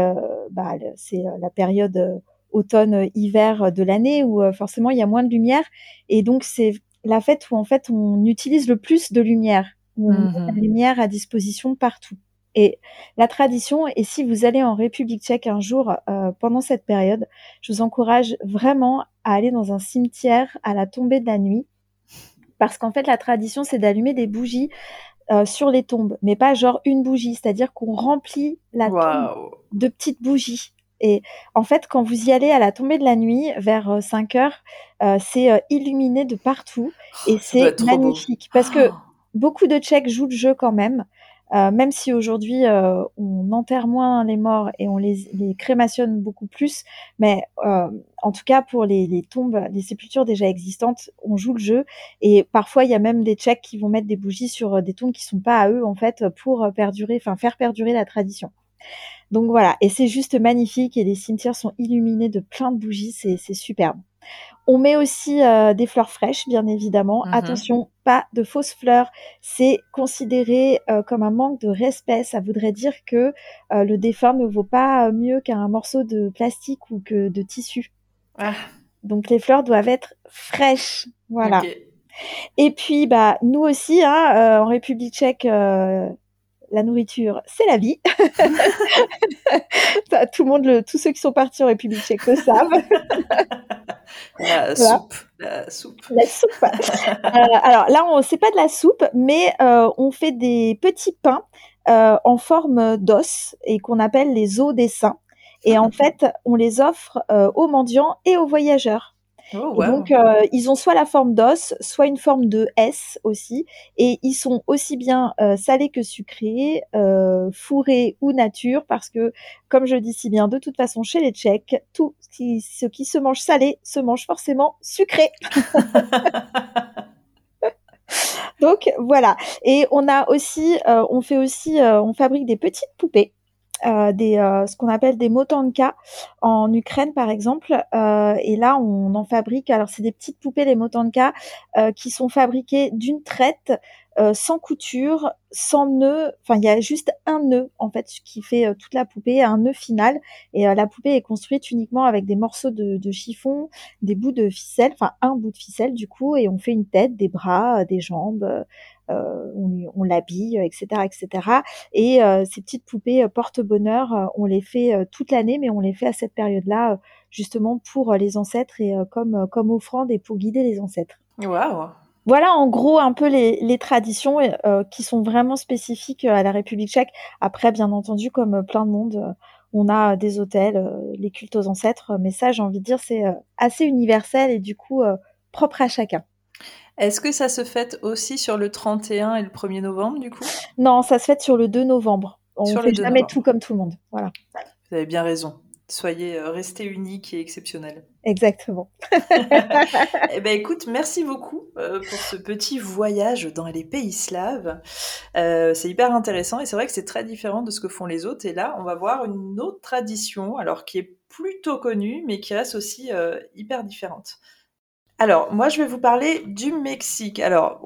bah, c'est la période automne-hiver de l'année où forcément il y a moins de lumière et donc c'est la fête où en fait on utilise le plus de lumière, où on a la mmh lumière à disposition partout. Et la tradition, et si vous allez en République tchèque un jour euh, pendant cette période, je vous encourage vraiment à aller dans un cimetière à la tombée de la nuit. Parce qu'en fait, la tradition, c'est d'allumer des bougies euh, sur les tombes, mais pas genre une bougie, c'est-à-dire qu'on remplit la tombe de petites bougies. Et en fait, quand vous y allez à la tombée de la nuit, vers 5 euh, heures, c'est illuminé de partout et oh, c'est magnifique. Parce que oh. beaucoup de Tchèques jouent le jeu quand même. Euh, même si aujourd'hui euh, on enterre moins les morts et on les, les crémationne beaucoup plus, mais euh, en tout cas pour les, les, tombes, les sépultures déjà existantes, on joue le jeu et parfois il y a même des Tchèques qui vont mettre des bougies sur des tombes qui sont pas à eux en fait pour perdurer, enfin faire perdurer la tradition. Donc voilà, et c'est juste magnifique et les cimetières sont illuminés de plein de bougies, c'est superbe. On met aussi euh, des fleurs fraîches, bien évidemment. Mhm. Attention, pas de fausses fleurs. C'est considéré euh, comme un manque de respect. Ça voudrait dire que euh, le défunt ne vaut pas mieux qu'un morceau de plastique ou que de tissu. Ah. Donc les fleurs doivent être fraîches. Voilà. Et puis, bah, nous aussi, hein, en République tchèque, la nourriture, c'est la vie. [LAUGHS] Tout le monde, le, tous ceux qui sont partis en République tchèque le savent. [LAUGHS] la soupe. La soupe. La soupe. Euh, alors là, on c'est pas de la soupe, mais euh, on fait des petits pains euh, en forme d'os et qu'on appelle les os des saints. Et en [LAUGHS] fait, on les offre aux mendiants et aux voyageurs. Oh, donc, euh, ils ont soit la forme d'os, soit une forme de S aussi. Et ils sont aussi bien euh, salés que sucrés, euh, fourrés ou nature, parce que, comme je dis si bien, de toute façon, chez les Tchèques, tout ce qui se mange salé se mange forcément sucré. [LAUGHS] donc voilà. Et on a aussi, on fait aussi, on fabrique des petites poupées euh, des, euh, ce qu'on appelle des motanka en Ukraine par exemple. Euh, et là, on en fabrique. Alors, c'est des petites poupées, les motanka, qui sont fabriquées d'une traite, sans couture, sans nœud. Enfin, il y a juste un nœud en fait qui fait toute la poupée, un nœud final. Et la poupée est construite uniquement avec des morceaux de, chiffon, des bouts de ficelle, enfin un bout de ficelle du coup, et on fait une tête, des bras, des jambes. Euh, on, l'habille, etc., etc. Et euh, ces petites poupées euh, porte-bonheur, on les fait toute l'année, mais on les fait à cette période-là, justement pour les ancêtres et comme comme offrande et pour guider les ancêtres. Waouh voilà en gros un peu les, traditions qui sont vraiment spécifiques à la République tchèque. Après, bien entendu, comme plein de monde, on a des hôtels, les cultes aux ancêtres, mais ça, j'ai envie de dire, c'est assez universel et du coup propre à chacun. Est-ce que ça se fête aussi sur le 31 et le 1er novembre, du coup? Non, ça se fête sur le 2 novembre. On ne fait jamais tout comme tout le monde. Voilà. Vous avez bien raison. Soyez euh, restés uniques et exceptionnels. Exactement. [LAUGHS] eh ben, écoute, merci beaucoup euh, pour ce petit voyage dans les pays slaves. Euh, c'est hyper intéressant et c'est vrai que c'est très différent de ce que font les autres. Et là, on va voir une autre tradition, alors qui est plutôt connue, mais qui reste aussi hyper différente. Alors, moi, je vais vous parler du Mexique. Alors,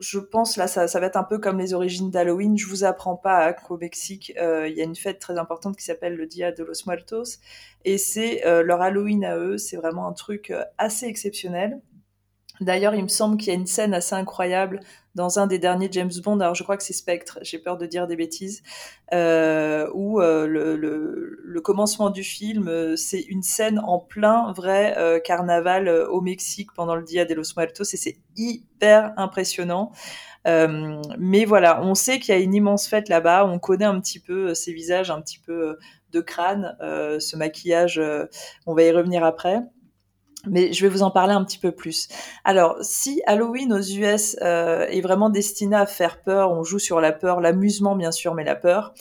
je pense là, ça, va être un peu comme les origines d'Halloween. Je vous apprends pas qu'au Mexique, euh, il y a une fête très importante qui s'appelle le Dia de los Muertos, et c'est euh, leur Halloween à eux. C'est vraiment un truc euh, assez exceptionnel. D'ailleurs, il me semble qu'il y a une scène assez incroyable dans un des derniers James Bond, alors je crois que c'est Spectre, j'ai peur de dire des bêtises, euh, où euh, le, le, le, commencement du film, euh, c'est une scène en plein vrai carnaval au Mexique pendant le Dia de los Muertos, et c'est hyper impressionnant. mais voilà, on sait qu'il y a une immense fête là-bas, on connaît un petit peu ces visages, un petit peu de crâne, ce maquillage, on va y revenir après mais je vais vous en parler un petit peu plus. Alors, si Halloween aux US euh, est vraiment destiné à faire peur, on joue sur la peur, l'amusement bien sûr, mais la peur,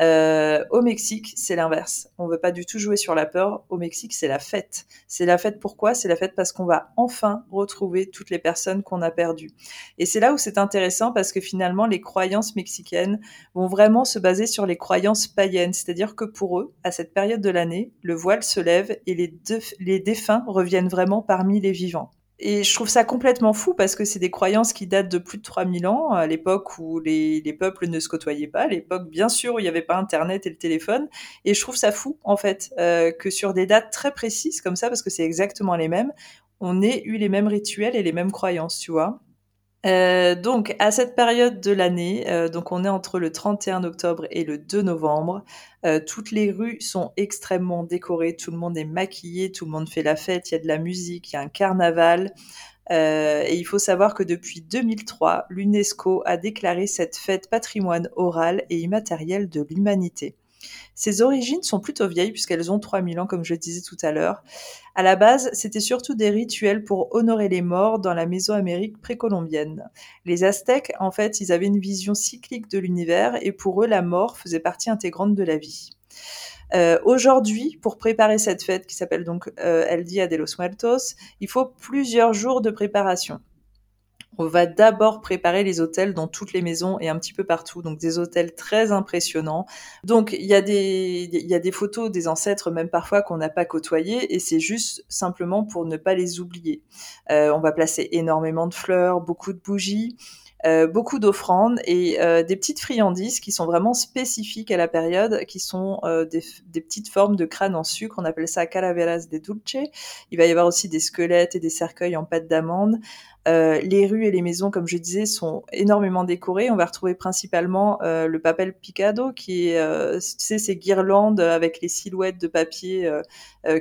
euh, au Mexique, c'est l'inverse. On veut pas du tout jouer sur la peur. Au Mexique, c'est la fête. C'est la fête pourquoi? C'est la fête parce qu'on va enfin retrouver toutes les personnes qu'on a perdues. Et c'est là où c'est intéressant parce que finalement, les croyances mexicaines vont vraiment se baser sur les croyances païennes. C'est-à-dire que pour eux, à cette période de l'année, le voile se lève et les, les défunts reviennent vraiment parmi les vivants. Et je trouve ça complètement fou parce que c'est des croyances qui datent de plus de 3000 ans, à l'époque où les, les, peuples ne se côtoyaient pas, à l'époque bien sûr où il n'y avait pas Internet et le téléphone. Et je trouve ça fou en fait euh, que sur des dates très précises comme ça, parce que c'est exactement les mêmes, on ait eu les mêmes rituels et les mêmes croyances, tu vois. Euh, donc, à cette période de l'année, euh, donc on est entre le 31 octobre et le 2 novembre, euh, toutes les rues sont extrêmement décorées, tout le monde est maquillé, tout le monde fait la fête, il y a de la musique, il y a un carnaval. et il faut savoir que depuis 2003, l'UNESCO a déclaré cette fête patrimoine oral et immatériel de l'humanité. Ses origines sont plutôt vieilles puisqu'elles ont 3000 ans comme je disais tout à l'heure. À la base, c'était surtout des rituels pour honorer les morts dans la Mésoamérique précolombienne. Les Aztèques, en fait, ils avaient une vision cyclique de l'univers et pour eux, la mort faisait partie intégrante de la vie. Euh, Aujourd'hui, pour préparer cette fête qui s'appelle donc euh, El Dia de los Muertos, il faut plusieurs jours de préparation. On va d'abord préparer les hôtels dans toutes les maisons et un petit peu partout, donc des hôtels très impressionnants. Donc il y a des photos des ancêtres même parfois qu'on n'a pas côtoyés et c'est juste simplement pour ne pas les oublier. Euh, on va placer énormément de fleurs, beaucoup de bougies. Euh, beaucoup d'offrandes et euh, des petites friandises qui sont vraiment spécifiques à la période, qui sont euh, des, des, petites formes de crâne en sucre. On appelle ça calaveras de dulce. Il va y avoir aussi des squelettes et des cercueils en pâte d'amande. Euh, les rues et les maisons, comme je disais, sont énormément décorées. On va retrouver principalement euh, le papel picado, qui est, euh, tu sais, ces guirlandes avec les silhouettes de papier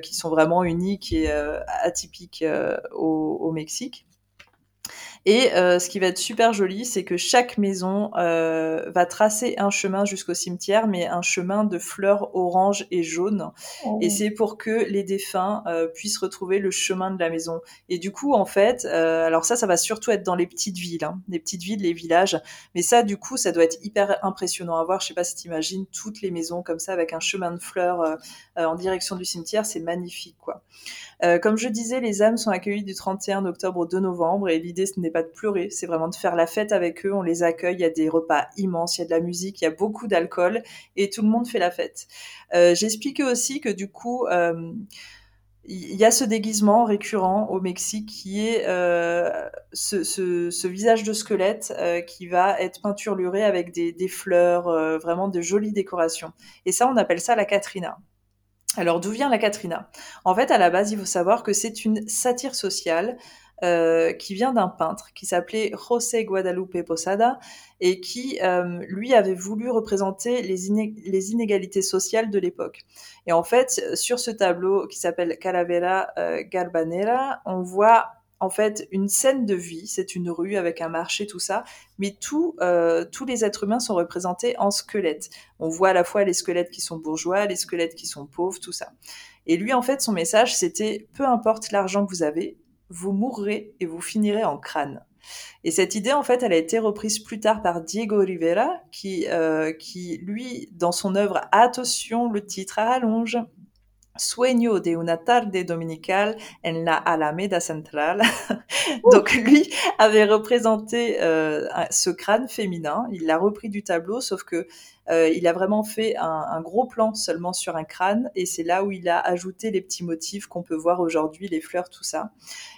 qui sont vraiment uniques et atypiques au, au, Mexique. Et euh, ce qui va être super joli, c'est que chaque maison euh, va tracer un chemin jusqu'au cimetière, mais un chemin de fleurs orange et jaune. Oh. Et c'est pour que les défunts euh, puissent retrouver le chemin de la maison. Et du coup, en fait, alors ça, ça va surtout être dans les petites villes, hein, les petites villes, les villages. Mais ça, du coup, ça doit être hyper impressionnant à voir. Je sais pas si tu imagines toutes les maisons comme ça avec un chemin de fleurs en direction du cimetière. C'est magnifique, quoi. Comme je disais, les âmes sont accueillies du 31 octobre au 2 novembre et l'idée ce n'est de pleurer, c'est vraiment de faire la fête avec eux. On les accueille, il y a des repas immenses, il y a de la musique, il y a beaucoup d'alcool et tout le monde fait la fête. Euh, J'expliquais aussi que du coup, euh, il y a ce déguisement récurrent au Mexique qui est euh, ce, visage de squelette euh, qui va être peinturluré avec des, fleurs, vraiment de jolies décorations. Et ça, on appelle ça la Katrina. Alors d'où vient la Katrina? En fait, à la base, il faut savoir que c'est une satire sociale euh, qui vient d'un peintre qui s'appelait José Guadalupe Posada et qui, euh, lui, avait voulu représenter les, inégalités sociales de l'époque. Et en fait, sur ce tableau qui s'appelle Calavera euh, Garbanera, on voit en fait une scène de vie, c'est une rue avec un marché, tout ça, mais tous les êtres humains sont représentés en squelettes. On voit à la fois les squelettes qui sont bourgeois, les squelettes qui sont pauvres, tout ça. Et lui, en fait, son message, c'était peu importe l'argent que vous avez, vous mourrez et vous finirez en crâne. Et cette idée, en fait, elle a été reprise plus tard par Diego Rivera, qui, euh, qui lui, dans son œuvre, attention, le titre à rallonge, Sueño de una tarde dominical en la Alameda Central. Donc lui avait représenté euh, ce crâne féminin. Il l'a repris du tableau, sauf que euh, il a vraiment fait un, gros plan seulement sur un crâne, et c'est là où il a ajouté les petits motifs qu'on peut voir aujourd'hui, les fleurs, tout ça.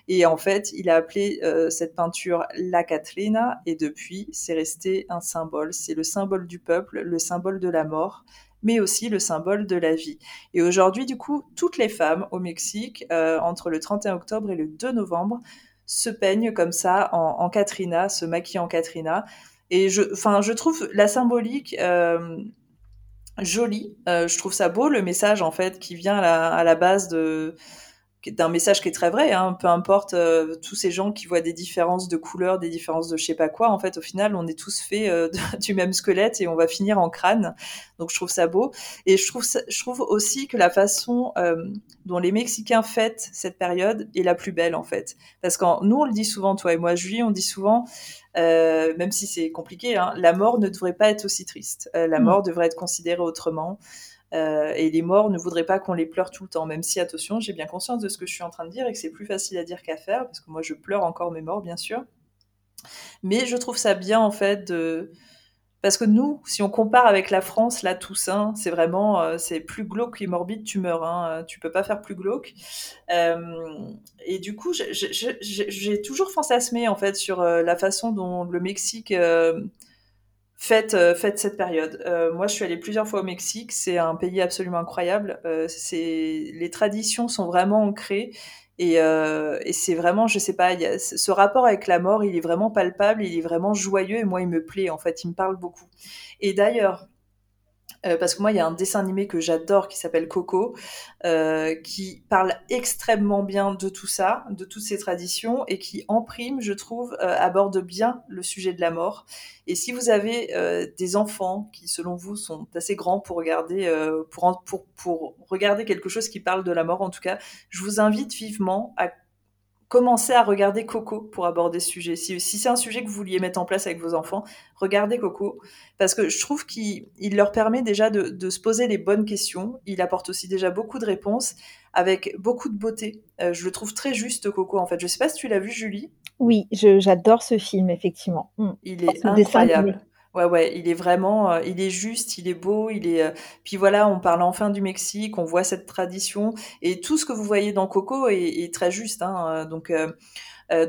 Et en fait, il a appelé euh, cette peinture la Catrina, et depuis, c'est resté un symbole. C'est le symbole du peuple, le symbole de la mort mais aussi le symbole de la vie. Et aujourd'hui, du coup, toutes les femmes au Mexique, euh, entre le 31 octobre et le 2 novembre, se peignent comme ça en, en Katrina, se maquillent en Katrina. Et je, je trouve la symbolique euh, jolie. Euh, je trouve ça beau le message en fait qui vient à la base de d'un message qui est très vrai, hein, peu importe euh, tous ces gens qui voient des différences de couleurs, des différences de je sais pas quoi, en fait au final on est tous faits euh, [LAUGHS] du même squelette et on va finir en crâne. Donc je trouve ça beau et je trouve je trouve aussi que la façon euh, dont les Mexicains fêtent cette période est la plus belle en fait, parce que nous on le dit souvent toi et moi Julie on dit souvent même si c'est compliqué, hein, la mort ne devrait pas être aussi triste. la mmh. mort devrait être considérée autrement. Euh, et les morts ne voudraient pas qu'on les pleure tout le temps, même si, attention, j'ai bien conscience de ce que je suis en train de dire et que c'est plus facile à dire qu'à faire, parce que moi je pleure encore mes morts, bien sûr. Mais je trouve ça bien, en fait, de... Parce que nous, si on compare avec la France, la Toussaint, c'est vraiment, euh, c'est plus glauque et morbide, tu meurs, hein, tu peux pas faire plus glauque. Euh, et du coup, j'ai toujours fantasmé en fait sur la façon dont le Mexique Faites, euh, faites cette période. Euh, moi, je suis allée plusieurs fois au Mexique. C'est un pays absolument incroyable. Euh, c'est les traditions sont vraiment ancrées et, et c'est vraiment, je sais pas, y a, ce rapport avec la mort, il est vraiment palpable, il est vraiment joyeux et moi, il me plaît. En fait, il me parle beaucoup. Et d'ailleurs, euh, parce que moi, il y a un dessin animé que j'adore qui s'appelle Coco, euh, qui parle extrêmement bien de tout ça, de toutes ces traditions, et qui, en prime, je trouve, euh, aborde bien le sujet de la mort. Et si vous avez des enfants qui, selon vous, sont assez grands pour regarder, pour, pour, pour regarder quelque chose qui parle de la mort, en tout cas, je vous invite vivement à commencez à regarder Coco pour aborder ce sujet. Si, c'est un sujet que vous vouliez mettre en place avec vos enfants, regardez Coco, parce que je trouve qu'il leur permet déjà de, se poser les bonnes questions. Il apporte aussi déjà beaucoup de réponses avec beaucoup de beauté. Euh, je le trouve très juste, Coco, en fait. Je sais pas si tu l'as vu, Julie. Oui, j'adore ce film, effectivement. Mm. Il est incroyable. Ouais, ouais, il est vraiment, euh, il est juste, il est beau, il est. Euh, puis voilà, on parle enfin du Mexique, on voit cette tradition et tout ce que vous voyez dans Coco est, très juste. Hein, euh, donc,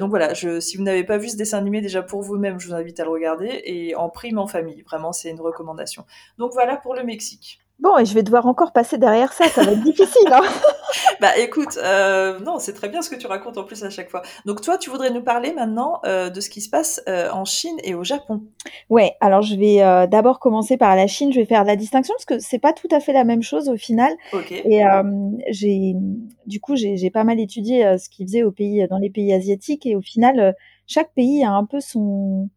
donc voilà, je, si vous n'avez pas vu ce dessin animé déjà pour vous-même, je vous invite à le regarder et en prime en famille. Vraiment, c'est une recommandation. Donc voilà pour le Mexique. Bon, et je vais devoir encore passer derrière ça, ça va être difficile. Hein [LAUGHS] bah écoute, euh, non, c'est très bien ce que tu racontes en plus à chaque fois. Donc toi, tu voudrais nous parler maintenant euh, de ce qui se passe euh, en Chine et au Japon. Ouais, alors je vais euh, d'abord commencer par la Chine. Je vais faire la distinction parce que c'est pas tout à fait la même chose au final. Ok. Et euh, j'ai, du coup, j'ai pas mal étudié ce qu'ils faisaient au pays, dans les pays asiatiques et au final chaque pays a un peu son,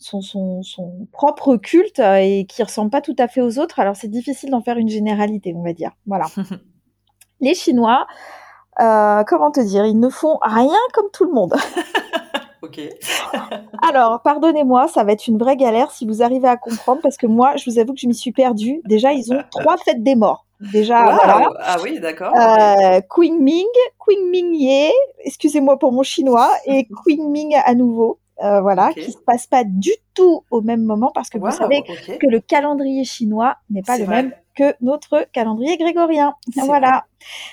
son, son, son propre culte et qui ressemble pas tout à fait aux autres. Alors c'est difficile d'en faire une généralité, on va dire. Voilà. [LAUGHS] Les Chinois, euh, comment te dire, ils ne font rien comme tout le monde. [LAUGHS] ok. [LAUGHS] Alors, pardonnez-moi, ça va être une vraie galère si vous arrivez à comprendre, parce que moi, je vous avoue que je m'y suis perdue. Déjà, ils ont trois fêtes des morts. Déjà, voilà. Ah oui, d'accord. Euh, Queen Ming, Queen Ming Ye, excusez-moi pour mon chinois, et Queen Ming à nouveau. Euh, voilà, qui se passe pas du tout au même moment parce que vous savez que le calendrier chinois n'est pas le même que notre calendrier grégorien. Voilà.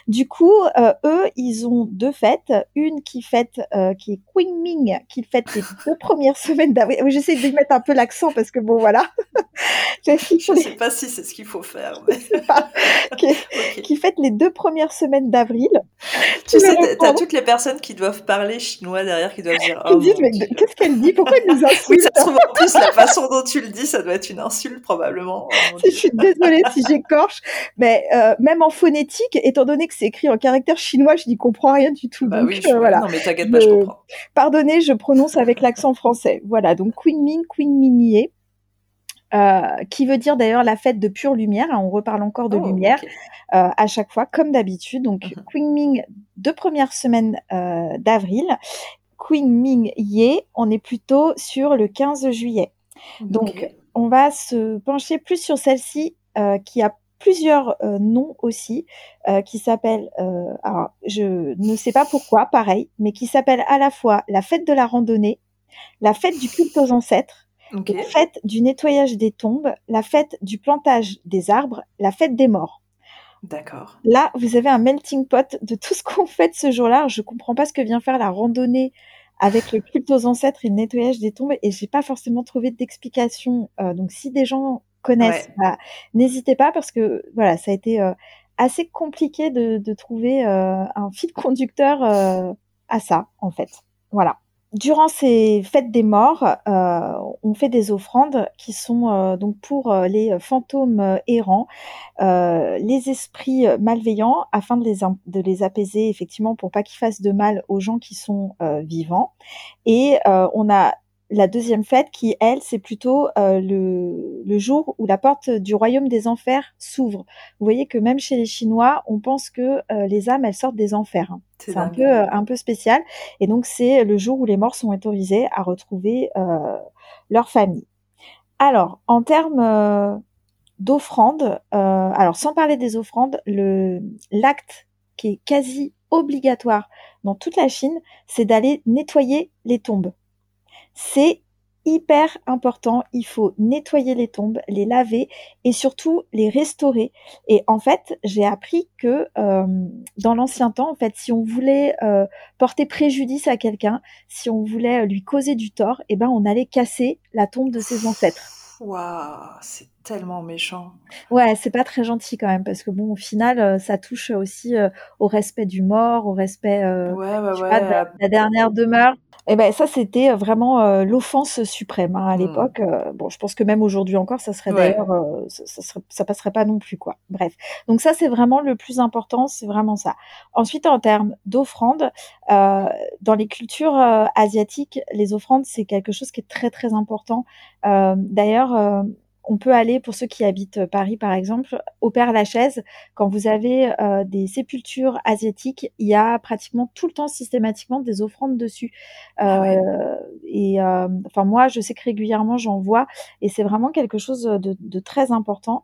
Du coup, euh, eux, ils ont deux fêtes. Une qui fête, euh, qui est Qingming, qui fête les deux [LAUGHS] premières semaines d'avril. Oui, j'essaie de mettre un peu l'accent parce que bon, voilà. [LAUGHS] Je ne sais pas si c'est ce qu'il faut faire. [LAUGHS] Mais... qui, fête les deux premières semaines d'avril. Tu sais, t'as toutes les personnes qui doivent parler chinois derrière, qui doivent dire. Oh, disent, mais qu'est-ce qu'elle dit? Pourquoi elle nous insulte Oui, ça se trouve en plus la façon dont tu le dis, ça doit être une insulte probablement. Oh, je suis désolée si j'écorche, mais euh, même en phonétique, étant donné que c'est écrit en caractère chinois, je n'y comprends rien du tout. Bah oui, euh, voilà. Non mais t'inquiète pas, je comprends. Pardonnez, je prononce avec l'accent français. Voilà, donc Queen Ming, Queen Ming euh, qui veut dire d'ailleurs la fête de pure lumière. Hein, on reparle encore de oh, lumière euh, à chaque fois, comme d'habitude. Donc mm Ming, deux premières semaines euh, d'avril. Queen Ming Ye, on est plutôt sur le 15 juillet. Donc on va se pencher plus sur celle-ci qui a plusieurs noms aussi, qui s'appelle, alors je ne sais pas pourquoi, pareil, mais qui s'appelle à la fois la fête de la randonnée, la fête du culte aux ancêtres, la fête du nettoyage des tombes, la fête du plantage des arbres, la fête des morts. D'accord. Là, vous avez un melting pot de tout ce qu'on fait ce jour-là. Je comprends pas ce que vient faire la randonnée avec le culte aux ancêtres et le nettoyage des tombes et j'ai pas forcément trouvé d'explication. Euh, donc, si des gens connaissent, bah, n'hésitez pas parce que voilà, ça a été euh, assez compliqué de, trouver euh, un fil conducteur à ça, en fait. Voilà durant ces fêtes des morts, euh, on fait des offrandes qui sont euh, donc pour euh, les fantômes errants, les esprits malveillants, afin de les, de les apaiser effectivement pour pas qu'ils fassent de mal aux gens qui sont vivants. Et on a la deuxième fête qui, elle, c'est plutôt euh, le, le, jour où la porte du royaume des enfers s'ouvre. Vous voyez que même chez les Chinois, on pense que euh, les âmes, elles sortent des enfers. Hein. C'est un peu, euh, un peu spécial. Et donc, c'est le jour où les morts sont autorisés à retrouver leur famille. Alors, en termes d'offrandes, alors sans parler des offrandes, le l'acte qui est quasi obligatoire dans toute la Chine, c'est d'aller nettoyer les tombes. C'est hyper important. Il faut nettoyer les tombes, les laver et surtout les restaurer. Et en fait, j'ai appris que euh, dans l'ancien temps, en fait, si on voulait euh, porter préjudice à quelqu'un, si on voulait lui causer du tort, eh ben, on allait casser la tombe de ses ancêtres. Waouh, c'est tellement méchant. Ouais, c'est pas très gentil quand même parce que bon, au final, euh, ça touche aussi au respect du mort, au respect de la dernière demeure. Et eh ben ça c'était vraiment euh, l'offense suprême hein, à mmh. l'époque. Euh, bon, je pense que même aujourd'hui encore, ça serait d'ailleurs, euh, ça, ça, passerait pas non plus quoi. Bref, donc ça c'est vraiment le plus important, c'est vraiment ça. Ensuite, en termes d'offrandes, dans les cultures asiatiques, les offrandes c'est quelque chose qui est très très important. d'ailleurs on peut aller, pour ceux qui habitent euh, Paris par exemple, au Père Lachaise. Quand vous avez euh, des sépultures asiatiques, il y a pratiquement tout le temps systématiquement des offrandes dessus. Ah euh, et enfin moi, je sais que régulièrement j'en vois, et c'est vraiment quelque chose de, très important.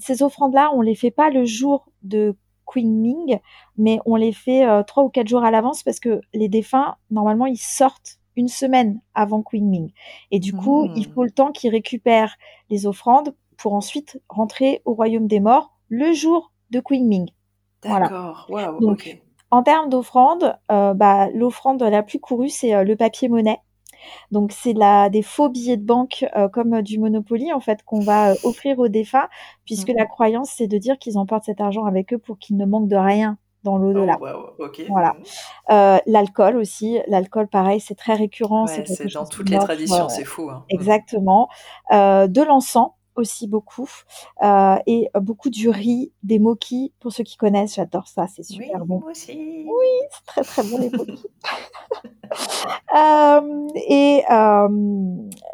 ces offrandes-là, on les fait pas le jour de Queen Ming, mais on les fait trois ou quatre jours à l'avance parce que les défunts, normalement, ils sortent une semaine avant Queen Ming. Et du coup, il hmm. faut le temps qu'ils récupèrent les offrandes pour ensuite rentrer au royaume des morts le jour de Queen Ming. D'accord. Donc, en termes d'offrandes, euh, bah, l'offrande la plus courue, c'est euh, le papier monnaie. Donc c'est des faux billets de banque euh, comme du Monopoly en fait qu'on va offrir aux défunts puisque hmm. la croyance c'est de dire qu'ils emportent cet argent avec eux pour qu'ils ne manquent de rien dans l'au-delà. Oh, Voilà. Euh, l'alcool aussi, l'alcool pareil, c'est très récurrent. c'est dans toutes les traditions, c'est fou. Hein. Exactement. Euh, de l'encens aussi beaucoup euh, et beaucoup du riz, des moquis. Pour ceux qui connaissent, j'adore ça, c'est super bon. Moi aussi. Oui, c'est très très bon les moquis. [LAUGHS] euh, et euh,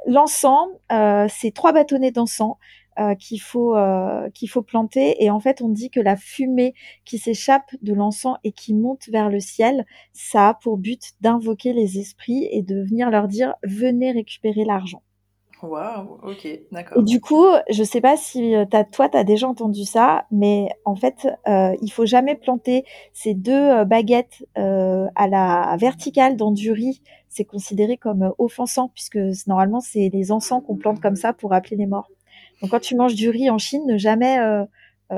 l'encens, euh, c'est trois bâtonnets d'encens. Euh, qu'il faut euh, qu'il faut planter et en fait on dit que la fumée qui s'échappe de l'encens et qui monte vers le ciel ça a pour but d'invoquer les esprits et de venir leur dire venez récupérer l'argent Waouh, ok, d'accord. Et du coup, je sais pas si euh, as, toi, tu as déjà entendu ça, mais en fait, euh, il faut jamais planter ces deux baguettes euh, à la verticale dans du riz. C'est considéré comme offensant, puisque normalement, c'est les encens qu'on plante comme ça pour appeler les morts. Donc, quand tu manges du riz en Chine, ne jamais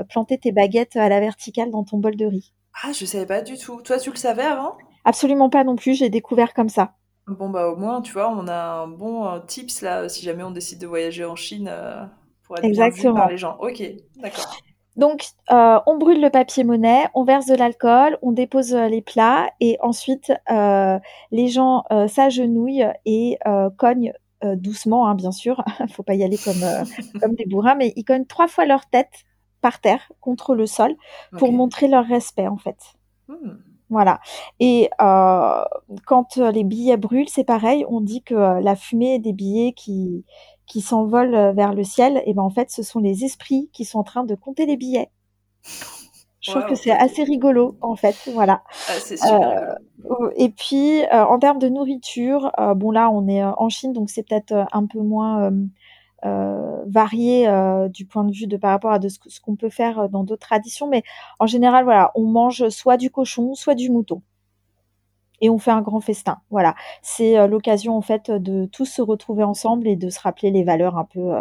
planter tes baguettes à la verticale dans ton bol de riz. Ah, je savais pas du tout. Toi, tu le savais avant? Absolument pas non plus, j'ai découvert comme ça. Bon, bah au moins, tu vois, on a un bon euh, tips là, si jamais on décide de voyager en Chine euh, pour être Exactement. bien vu par les gens. Ok, d'accord. Donc, euh, on brûle le papier monnaie, on verse de l'alcool, on dépose les plats et ensuite les gens s'agenouillent et cognent doucement, hein, bien sûr. [LAUGHS] Faut pas y aller comme comme des bourrins, mais ils cognent trois fois leur tête par terre contre le sol pour montrer leur respect en fait. Hmm. Voilà. Et euh, quand euh, les billets brûlent, c'est pareil. On dit que euh, la fumée des billets qui qui s'envolent vers le ciel, et ben en fait, ce sont les esprits qui sont en train de compter les billets. Je trouve que c'est assez rigolo, en fait. Voilà. Ah, c'est super. et puis, en termes de nourriture, bon là, on est en Chine, donc c'est peut-être un peu moins euh, varié euh, du point de vue de par rapport à de ce, qu'on peut faire euh, dans d'autres traditions, mais en général, voilà, on mange soit du cochon, soit du mouton. Et on fait un grand festin. Voilà, c'est l'occasion en fait de tous se retrouver ensemble et de se rappeler les valeurs un peu,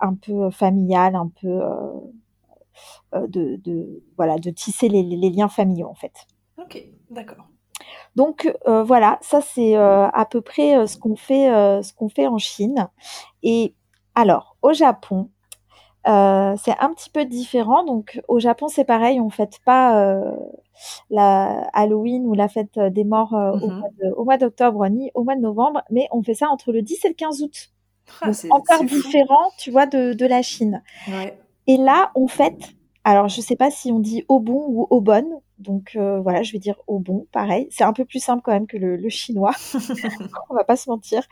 un peu familiales, un peu de, de, voilà, de tisser les, les, liens familiaux en fait. Ok, d'accord. Donc voilà, ça c'est à peu près ce qu'on fait, ce qu'on fait en Chine. Et alors, au Japon, euh, c'est un petit peu différent. Donc, au Japon, c'est pareil, on fête pas euh, la Halloween ou la fête des morts euh, mmh au mois d'octobre ni au mois de novembre, mais on fait ça entre le 10 et le 15 août. Ah, c'est encore différent, tu vois, de, la Chine. Et là, on fête. Alors, je sais pas si on dit au bon ou au bonne. Donc euh, voilà, je vais dire au bon, pareil. C'est un peu plus simple quand même que le, chinois. [LAUGHS] On va pas se mentir.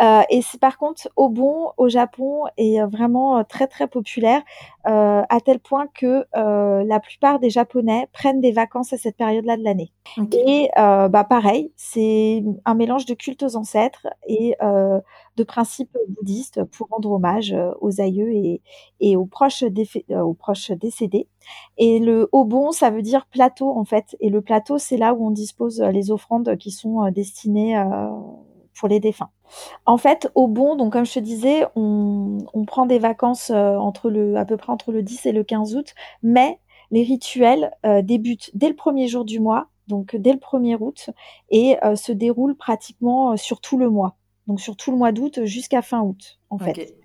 Euh, et c'est par contre au bon au Japon est vraiment euh, très très populaire à tel point que la plupart des Japonais prennent des vacances à cette période-là de l'année. Et bah pareil, c'est un mélange de cultes aux ancêtres et de principes bouddhistes pour rendre hommage aux aïeux et, et aux proches décédés. Et le Obon, ça veut dire plateau en fait. Et le plateau, c'est là où on dispose euh, les offrandes qui sont euh, destinées euh, pour les défunts. En fait, au bon, donc comme je te disais, on, prend des vacances entre le, à peu près entre le 10 et le 15 août, mais les rituels débutent dès le premier jour du mois, donc dès le 1er août, et se déroulent pratiquement sur tout le mois donc sur tout le mois d'août jusqu'à fin août, en fait.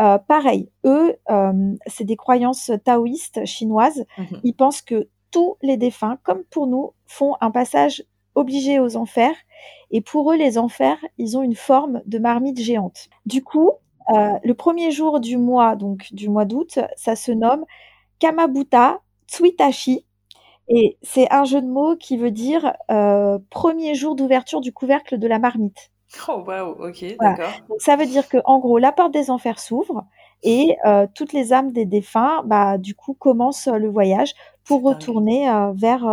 Euh, pareil, eux, euh, c'est des croyances taoïstes chinoises. Mhm. Ils pensent que tous les défunts, comme pour nous, font un passage obligé aux enfers. Et pour eux, les enfers, ils ont une forme de marmite géante. Du coup, euh, le premier jour du mois, donc du mois d'août, ça se nomme Kamabuta Tsuitashi. Et c'est un jeu de mots qui veut dire premier jour d'ouverture du couvercle de la marmite. Oh waouh, ok, d'accord. Donc ça veut dire que en gros, la porte des enfers s'ouvre et euh, toutes les âmes des défunts, bah du coup, commencent euh, le voyage pour retourner euh, vers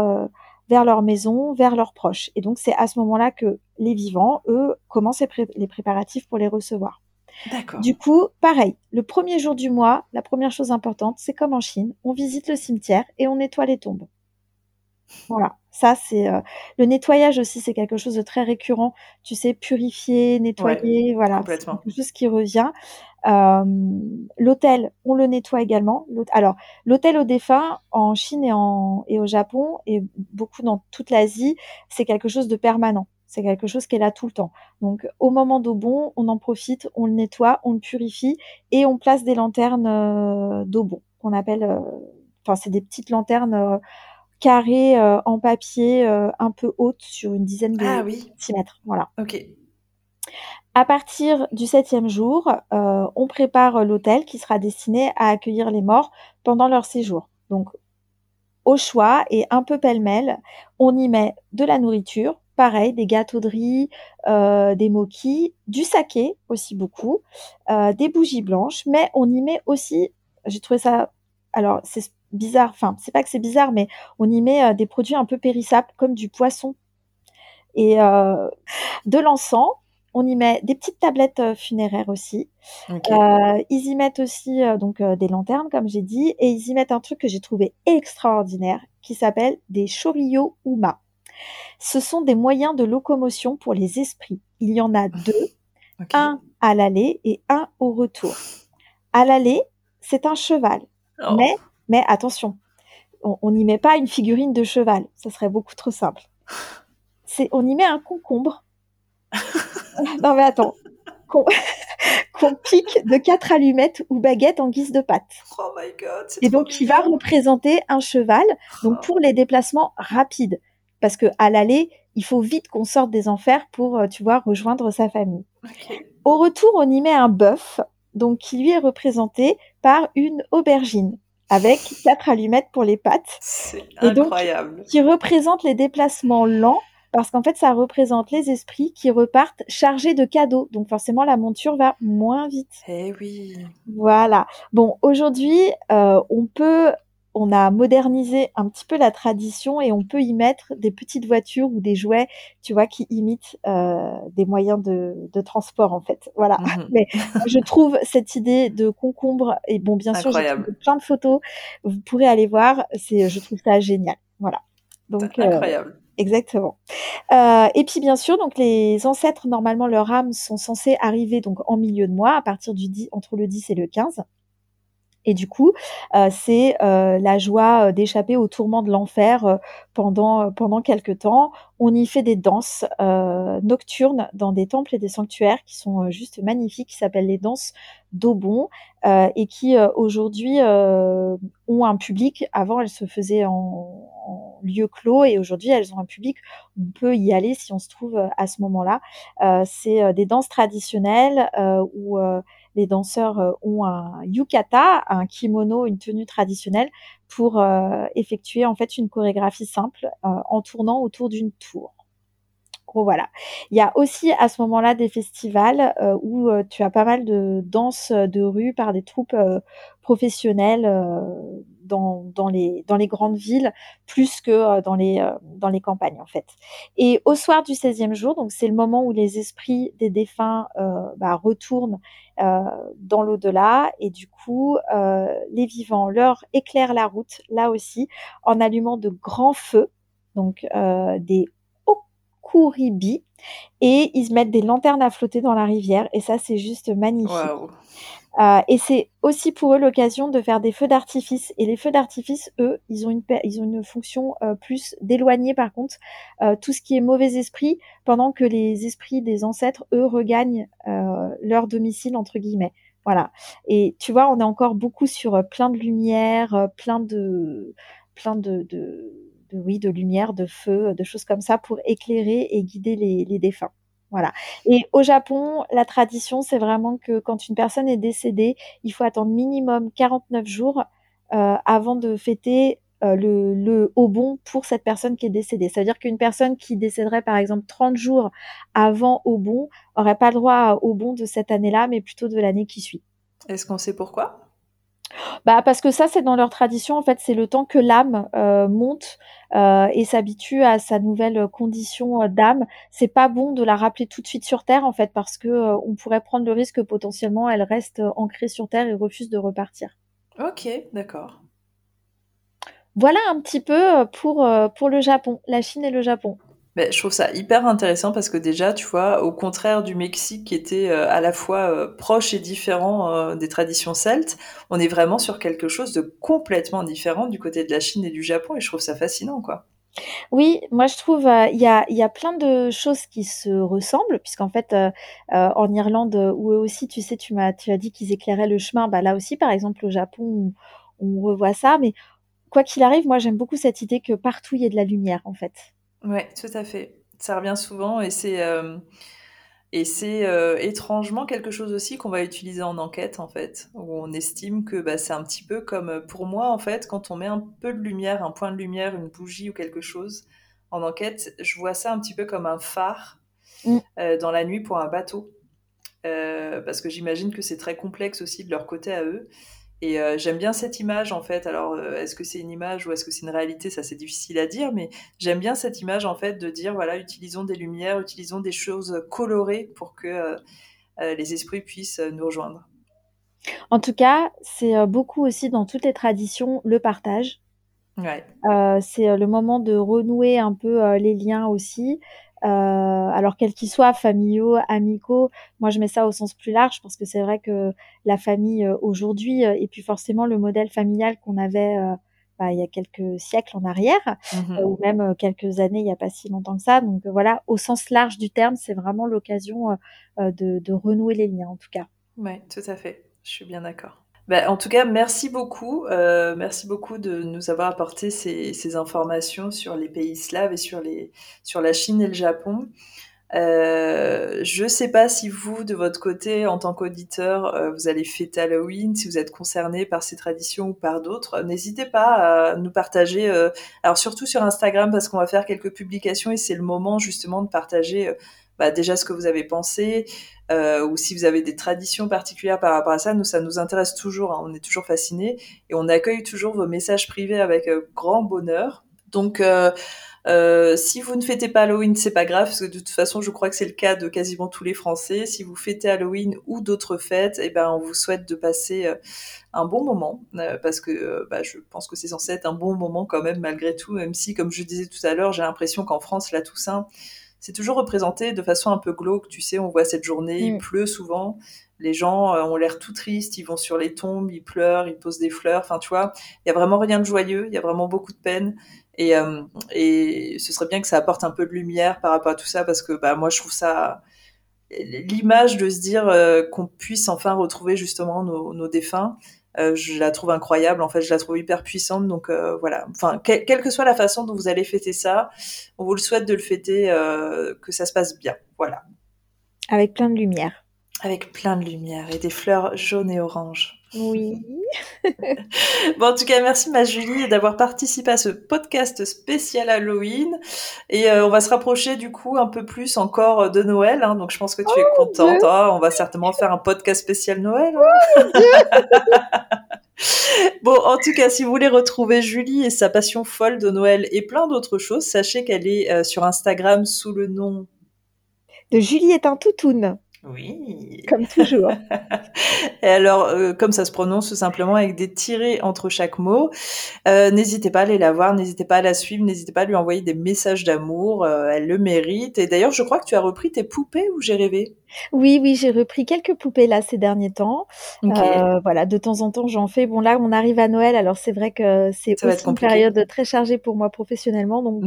vers leur maison, vers leurs proches. Et donc c'est à ce moment-là que les vivants, eux, commencent les, préparatifs pour les recevoir. D'accord. Du coup, pareil, le premier jour du mois, la première chose importante, c'est comme en Chine, on visite le cimetière et on nettoie les tombes. Voilà. Ça, c'est euh, le nettoyage aussi, c'est quelque chose de très récurrent. Tu sais, purifier, nettoyer, voilà, c'est quelque chose qui revient. Euh, l'hôtel, on le nettoie également. Alors, l'hôtel aux défunts en Chine et, en, et au Japon et beaucoup dans toute l'Asie, c'est quelque chose de permanent. C'est quelque chose qui est là tout le temps. Donc, au moment d'eau bon, on en profite, on le nettoie, on le purifie et on place des lanternes euh, d'eau bon qu'on appelle. Enfin, c'est des petites lanternes carré euh, en papier euh, un peu haute sur une dizaine de ah, oui. centimètres. Voilà. Ok. À partir du septième jour, euh, on prépare l'hôtel qui sera destiné à accueillir les morts pendant leur séjour. Donc, au choix et un peu pêle-mêle, on y met de la nourriture, pareil, des gâteaux de riz, euh, des moquis, du saké aussi beaucoup, euh, des bougies blanches, mais on y met aussi, j'ai trouvé ça, alors c'est bizarre, enfin c'est pas que c'est bizarre, mais on y met des produits un peu périssables comme du poisson et de l'encens on y met des petites tablettes euh, funéraires aussi. Euh, ils y mettent aussi euh, donc des lanternes, comme j'ai dit, et ils y mettent un truc que j'ai trouvé extraordinaire, qui s'appelle des shorio uma. Ce sont des moyens de locomotion pour les esprits. Il y en a deux, un à l'aller et un au retour. À l'aller, c'est un cheval, oh. mais mais attention, on n'y met pas une figurine de cheval, ça serait beaucoup trop simple. C'est on y met un concombre [LAUGHS] non mais attends. [LAUGHS] Qu'on pique de quatre allumettes ou baguettes en guise de pâte. Oh my god. Et donc qui va représenter un cheval, donc pour les déplacements rapides, parce que à l'aller, il faut vite qu'on sorte des enfers pour, euh, tu vois, rejoindre sa famille. Au retour, on y met un bœuf, donc qui lui est représenté par une aubergine avec quatre allumettes pour les pattes. C'est incroyable. qui représente les déplacements lents parce qu'en fait, ça représente les esprits qui repartent chargés de cadeaux. Donc forcément, la monture va moins vite. Eh oui. Voilà. Bon, aujourd'hui, euh, on peut, on a modernisé un petit peu la tradition et on peut y mettre des petites voitures ou des jouets, tu vois, qui imitent euh, des moyens de, transport en fait. Voilà. Mhm. [LAUGHS] Mais je trouve cette idée de concombre et bon, bien sûr, j'ai plein de photos. Vous pourrez aller voir. C'est, je trouve ça génial. Voilà. Donc, euh, incroyable. Exactement. Euh, et puis bien sûr, donc les ancêtres, normalement, leurs âmes sont censées arriver donc en milieu de mois, à partir du 10, entre le 10 et le 15. Et du coup, euh, c'est euh, la joie d'échapper au tourment de l'enfer pendant pendant quelques temps. On y fait des danses nocturnes dans des temples et des sanctuaires qui sont juste magnifiques, qui s'appellent les danses d'Aubon et qui aujourd'hui ont un public. Avant, elles se faisaient en, en lieu clos et aujourd'hui, elles ont un public. On peut y aller si on se trouve à ce moment-là. c'est des danses traditionnelles où les danseurs euh, ont un yukata, un kimono, une tenue traditionnelle pour euh, effectuer en fait une chorégraphie simple euh, en tournant autour d'une tour. Voilà. Il y a aussi à ce moment-là des festivals où tu as pas mal de danses de rue par des troupes professionnelles dans, dans, les, dans les grandes villes plus que euh, dans, les, euh, dans les campagnes en fait. Et au soir du 16e jour, donc c'est le moment où les esprits des défunts euh, bah, retournent dans l'au-delà et du coup les vivants leur éclairent la route là aussi en allumant de grands feux, donc des okuribi et ils mettent des lanternes à flotter dans la rivière et ça c'est juste magnifique. Euh, et c'est aussi pour eux l'occasion de faire des feux d'artifice. Et les feux d'artifice, eux, ils ont une, ils ont une fonction euh, plus d'éloigner par contre euh, tout ce qui est mauvais esprit, pendant que les esprits des ancêtres, eux, regagnent leur domicile entre guillemets. Voilà. Et tu vois, on est encore beaucoup sur plein de lumière, plein de, plein de, de, de, oui, de lumière, de feu, de choses comme ça pour éclairer et guider les, défunts. Voilà. Et au Japon, la tradition, c'est vraiment que quand une personne est décédée, il faut attendre minimum 49 jours euh, avant de fêter euh, le, le bon pour cette personne qui est décédée. C'est-à-dire qu'une personne qui décéderait par exemple 30 jours avant au bon aurait pas le droit au bon de cette année-là, mais plutôt de l'année qui suit. Est-ce qu'on sait pourquoi? Bah parce que ça c'est dans leur tradition en fait c'est le temps que l'âme euh, monte euh, et s'habitue à sa nouvelle condition euh, d'âme. C'est pas bon de la rappeler tout de suite sur terre en fait parce que on pourrait prendre le risque que potentiellement elle reste ancrée sur terre et refuse de repartir. Ok d'accord. Voilà un petit peu pour pour le Japon, la Chine et le Japon je trouve ça hyper intéressant parce que déjà, tu vois, au contraire du Mexique qui était euh, à la fois euh, proche et différent euh, des traditions celtes, on est vraiment sur quelque chose de complètement différent du côté de la Chine et du Japon et je trouve ça fascinant, quoi. Oui, moi je trouve il y, a, plein de choses qui se ressemblent puisqu'en fait en Irlande où eux aussi tu sais tu m'as tu as dit qu'ils éclairaient le chemin bah là aussi par exemple au Japon on revoit ça mais quoi qu'il arrive moi j'aime beaucoup cette idée que partout il y ait de la lumière en fait. Ouais, tout à fait. Ça revient souvent et c'est. Euh, Et c'est euh, étrangement quelque chose aussi qu'on va utiliser en enquête, en fait, où on estime que bah, c'est un petit peu comme euh, pour moi, en fait, quand on met un peu de lumière, un point de lumière, une bougie ou quelque chose en enquête, je vois ça un petit peu comme un phare mm. euh, dans la nuit pour un bateau. parce que j'imagine que c'est très complexe aussi de leur côté à eux. Et euh, j'aime bien cette image en fait. Alors, euh, est-ce que c'est une image ou est-ce que c'est une réalité? Ça, c'est difficile à dire, mais j'aime bien cette image en fait de dire voilà, utilisons des lumières, utilisons des choses colorées pour que euh, les esprits puissent nous rejoindre. En tout cas, c'est beaucoup aussi dans toutes les traditions le partage. Ouais. c'est le moment de renouer un peu les liens aussi. Euh, alors quels qu'ils soient, familiaux, amicaux. Moi, je mets ça au sens plus large parce que c'est vrai que la famille euh, aujourd'hui, euh, et puis forcément le modèle familial qu'on avait bah, il y a quelques siècles en arrière, mmh ou même quelques années, il n'y a pas si longtemps que ça. Donc voilà, au sens large du terme, c'est vraiment l'occasion de, de renouer les liens, en tout cas. Oui, tout à fait. Je suis bien d'accord. Bah, en tout cas, merci beaucoup. Euh, merci beaucoup de nous avoir apporté ces, informations sur les pays slaves et sur, les, sur la Chine et le Japon. Euh, je ne sais pas si vous, de votre côté, en tant qu'auditeur, euh, vous allez fêter Halloween, si vous êtes concerné par ces traditions ou par d'autres. N'hésitez pas à nous partager, alors surtout sur Instagram, parce qu'on va faire quelques publications et c'est le moment justement de partager bah, déjà ce que vous avez pensé, euh, ou si vous avez des traditions particulières par rapport à ça, nous, ça nous intéresse toujours, hein, on est toujours fascinés, et on accueille toujours vos messages privés avec euh, grand bonheur. Donc, euh, euh, si vous ne fêtez pas Halloween, c'est pas grave, parce que de toute façon, je crois que c'est le cas de quasiment tous les Français. Si vous fêtez Halloween ou d'autres fêtes, eh ben, on vous souhaite de passer euh, un bon moment, parce que bah, je pense que c'est censé être un bon moment quand même, malgré tout, même si, comme je disais tout à l'heure, j'ai l'impression qu'en France, la Toussaint, c'est toujours représenté de façon un peu glauque. Tu sais, on voit cette journée, il mm. pleut souvent. Les gens euh, ont l'air tout tristes, ils vont sur les tombes, ils pleurent, ils posent des fleurs. Enfin, tu vois, il y a vraiment rien de joyeux, il y a vraiment beaucoup de peine. Et, euh, et ce serait bien que ça apporte un peu de lumière par rapport à tout ça, parce que bah, moi, je trouve ça l'image de se dire euh, qu'on puisse enfin retrouver justement nos, nos défunts. Euh, je la trouve incroyable. En fait, je la trouve hyper puissante. Donc euh, voilà. Enfin, quelle que soit la façon dont vous allez fêter ça, on vous le souhaite de le fêter, euh, que ça se passe bien. Voilà. Avec plein de lumière. Avec plein de lumière et des fleurs jaunes et oranges. Oui. [LAUGHS] bon, en tout cas, merci ma Julie d'avoir participé à ce podcast spécial Halloween. Et on va se rapprocher du coup un peu plus encore de Noël. Hein, donc je pense que tu es oh, contente. Oh, on va certainement faire un podcast spécial Noël. Hein. Oh, [LAUGHS] bon, en tout cas, si vous voulez retrouver Julie et sa passion folle de Noël et plein d'autres choses, sachez qu'elle est euh, sur Instagram sous le nom de Julie est un toutoune. Oui. Comme toujours. [LAUGHS] et alors, euh, comme ça se prononce tout simplement avec des tirés entre chaque mot, euh, n'hésitez pas à aller la voir, n'hésitez pas à la suivre, n'hésitez pas à lui envoyer des messages d'amour, euh, elle le mérite. Et d'ailleurs, je crois que tu as repris tes poupées ou j'ai rêvé? Oui, oui, j'ai repris quelques poupées là ces derniers temps. voilà, de temps en temps, j'en fais. Bon, là, on arrive à Noël, alors c'est vrai que c'est aussi une période très chargée pour moi professionnellement. Donc,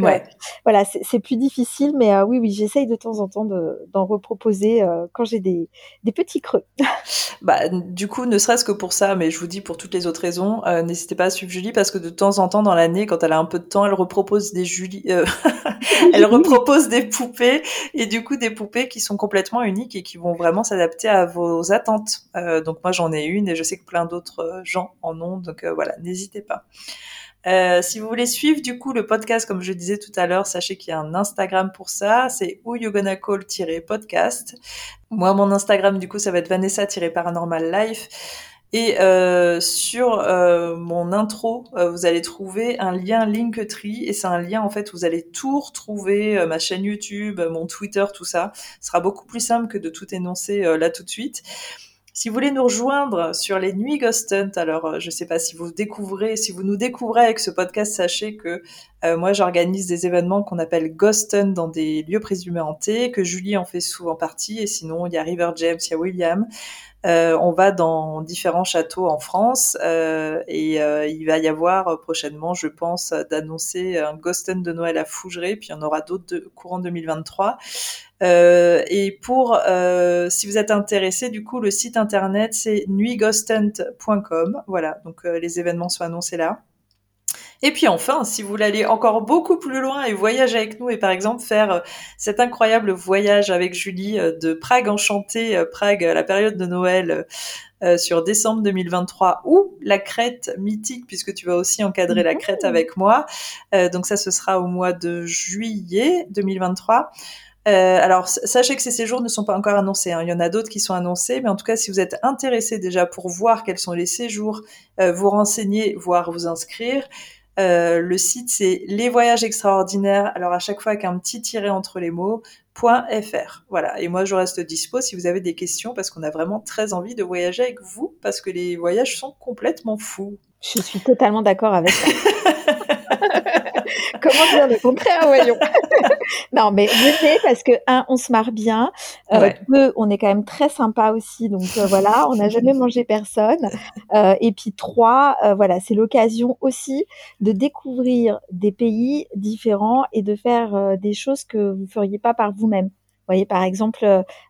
voilà, c'est plus difficile, mais oui, oui, j'essaye de temps en temps d'en reproposer quand j'ai des, petits creux. [LAUGHS] bah, du coup, ne serait-ce que pour ça, mais je vous dis pour toutes les autres raisons, euh, n'hésitez pas à suivre Julie parce que de temps en temps dans l'année, quand elle a un peu de temps, elle repropose des Julie, euh, [LAUGHS] elle [LAUGHS] repropose des poupées et du coup des poupées qui sont complètement uniques qui vont vraiment s'adapter à vos attentes. Euh, donc moi j'en ai une et je sais que plein d'autres gens en ont, donc voilà, n'hésitez pas. Euh, si vous voulez suivre du coup le podcast, comme je disais tout à l'heure, sachez qu'il y a un Instagram pour ça, c'est who you gonna call-podcast. Moi, mon Instagram du coup, ça va être Vanessa-paranormal life. Et euh, sur euh, mon intro, euh, vous allez trouver un lien Linktree et c'est un lien en fait vous allez tout retrouver, ma chaîne YouTube, mon Twitter, tout ça. Ce sera beaucoup plus simple que de tout énoncer là tout de suite. Si vous voulez nous rejoindre sur les nuits Ghost Hunt, alors euh, je ne sais pas si vous découvrez, si vous nous découvrez avec ce podcast, sachez que euh, moi j'organise des événements qu'on appelle Ghost Hunt dans des lieux présumés hantés, que Julie en fait souvent partie, et sinon il y a River James, il y a William. Euh, on va dans différents châteaux en France et il va y avoir prochainement, je pense, d'annoncer un Ghost Hunt de Noël à Fougeray, puis il y en aura d'autres courant 2023. Et pour, si vous êtes intéressé, du coup, le site internet c'est nuitghosthunt.com. Voilà, donc les événements sont annoncés là. Et puis enfin, si vous voulez aller encore beaucoup plus loin et voyager avec nous et par exemple faire euh, cet incroyable voyage avec Julie euh, de Prague enchantée, euh, Prague à la période de Noël sur décembre 2023 ou la Crète mythique puisque tu vas aussi encadrer la Crète avec moi. donc ça, ce sera au mois de juillet 2023. Alors, sachez que ces séjours ne sont pas encore annoncés. Hein. Il y en a d'autres qui sont annoncés, mais en tout cas, si vous êtes intéressé déjà pour voir quels sont les séjours, vous renseigner, voire vous inscrire, euh, le site, c'est Les Voyages Extraordinaires, alors à chaque fois avec un petit tiret entre les mots, .fr. Voilà. Et moi, je reste dispo si vous avez des questions parce qu'on a vraiment très envie de voyager avec vous parce que les voyages sont complètement fous. Je suis totalement d'accord avec ça. [LAUGHS] Comment dire le contraire, voyons. [LAUGHS] non, mais venez parce que un, on se marre bien. Euh, deux, on est quand même très sympa aussi. Donc euh, voilà, on n'a jamais [LAUGHS] mangé personne. Euh, et puis trois, euh, voilà, c'est l'occasion aussi de découvrir des pays différents et de faire des choses que vous feriez pas par vous-même. Vous voyez, par exemple,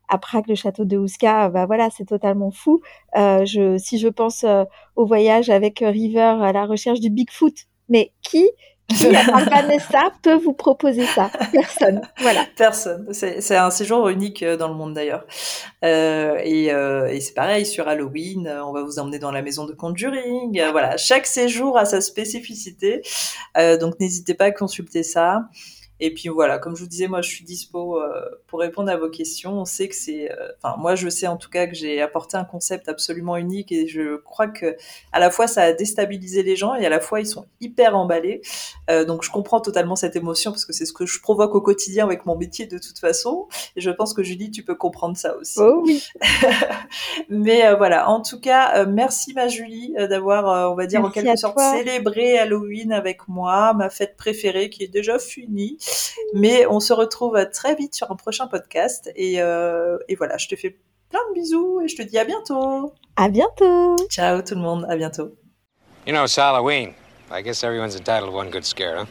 à Prague, le château de Ouska, bah voilà, c'est totalement fou. je, si je pense au voyage avec River à la recherche du Bigfoot, mais qui [LAUGHS] Vanessa, peut vous proposer ça Personne. Voilà. Personne. C'est un séjour unique euh, dans le monde d'ailleurs. Euh, et, euh, et c'est pareil sur Halloween. Euh, on va vous emmener dans la maison de conjuring. voilà. Chaque séjour a sa spécificité. donc n'hésitez pas à consulter ça. Et puis voilà, comme je vous disais, moi je suis dispo euh, pour répondre à vos questions. On sait que c'est, euh, enfin moi je sais en tout cas que j'ai apporté un concept absolument unique et je crois que à la fois ça a déstabilisé les gens et à la fois ils sont hyper emballés. Euh, donc je comprends totalement cette émotion parce que c'est ce que je provoque au quotidien avec mon métier de toute façon. Et je pense que Julie, tu peux comprendre ça aussi. Oh oui. [LAUGHS] Mais voilà, en tout cas, merci ma Julie d'avoir, on va dire en quelque sorte célébré Halloween avec moi, ma fête préférée qui est déjà finie. Mais on se retrouve très vite sur un prochain podcast. Et, euh, et voilà, je te fais plein de bisous et je te dis à bientôt. À bientôt. Ciao tout le monde, à bientôt. You know, it's Halloween. I guess everyone's entitled to one good scare, huh?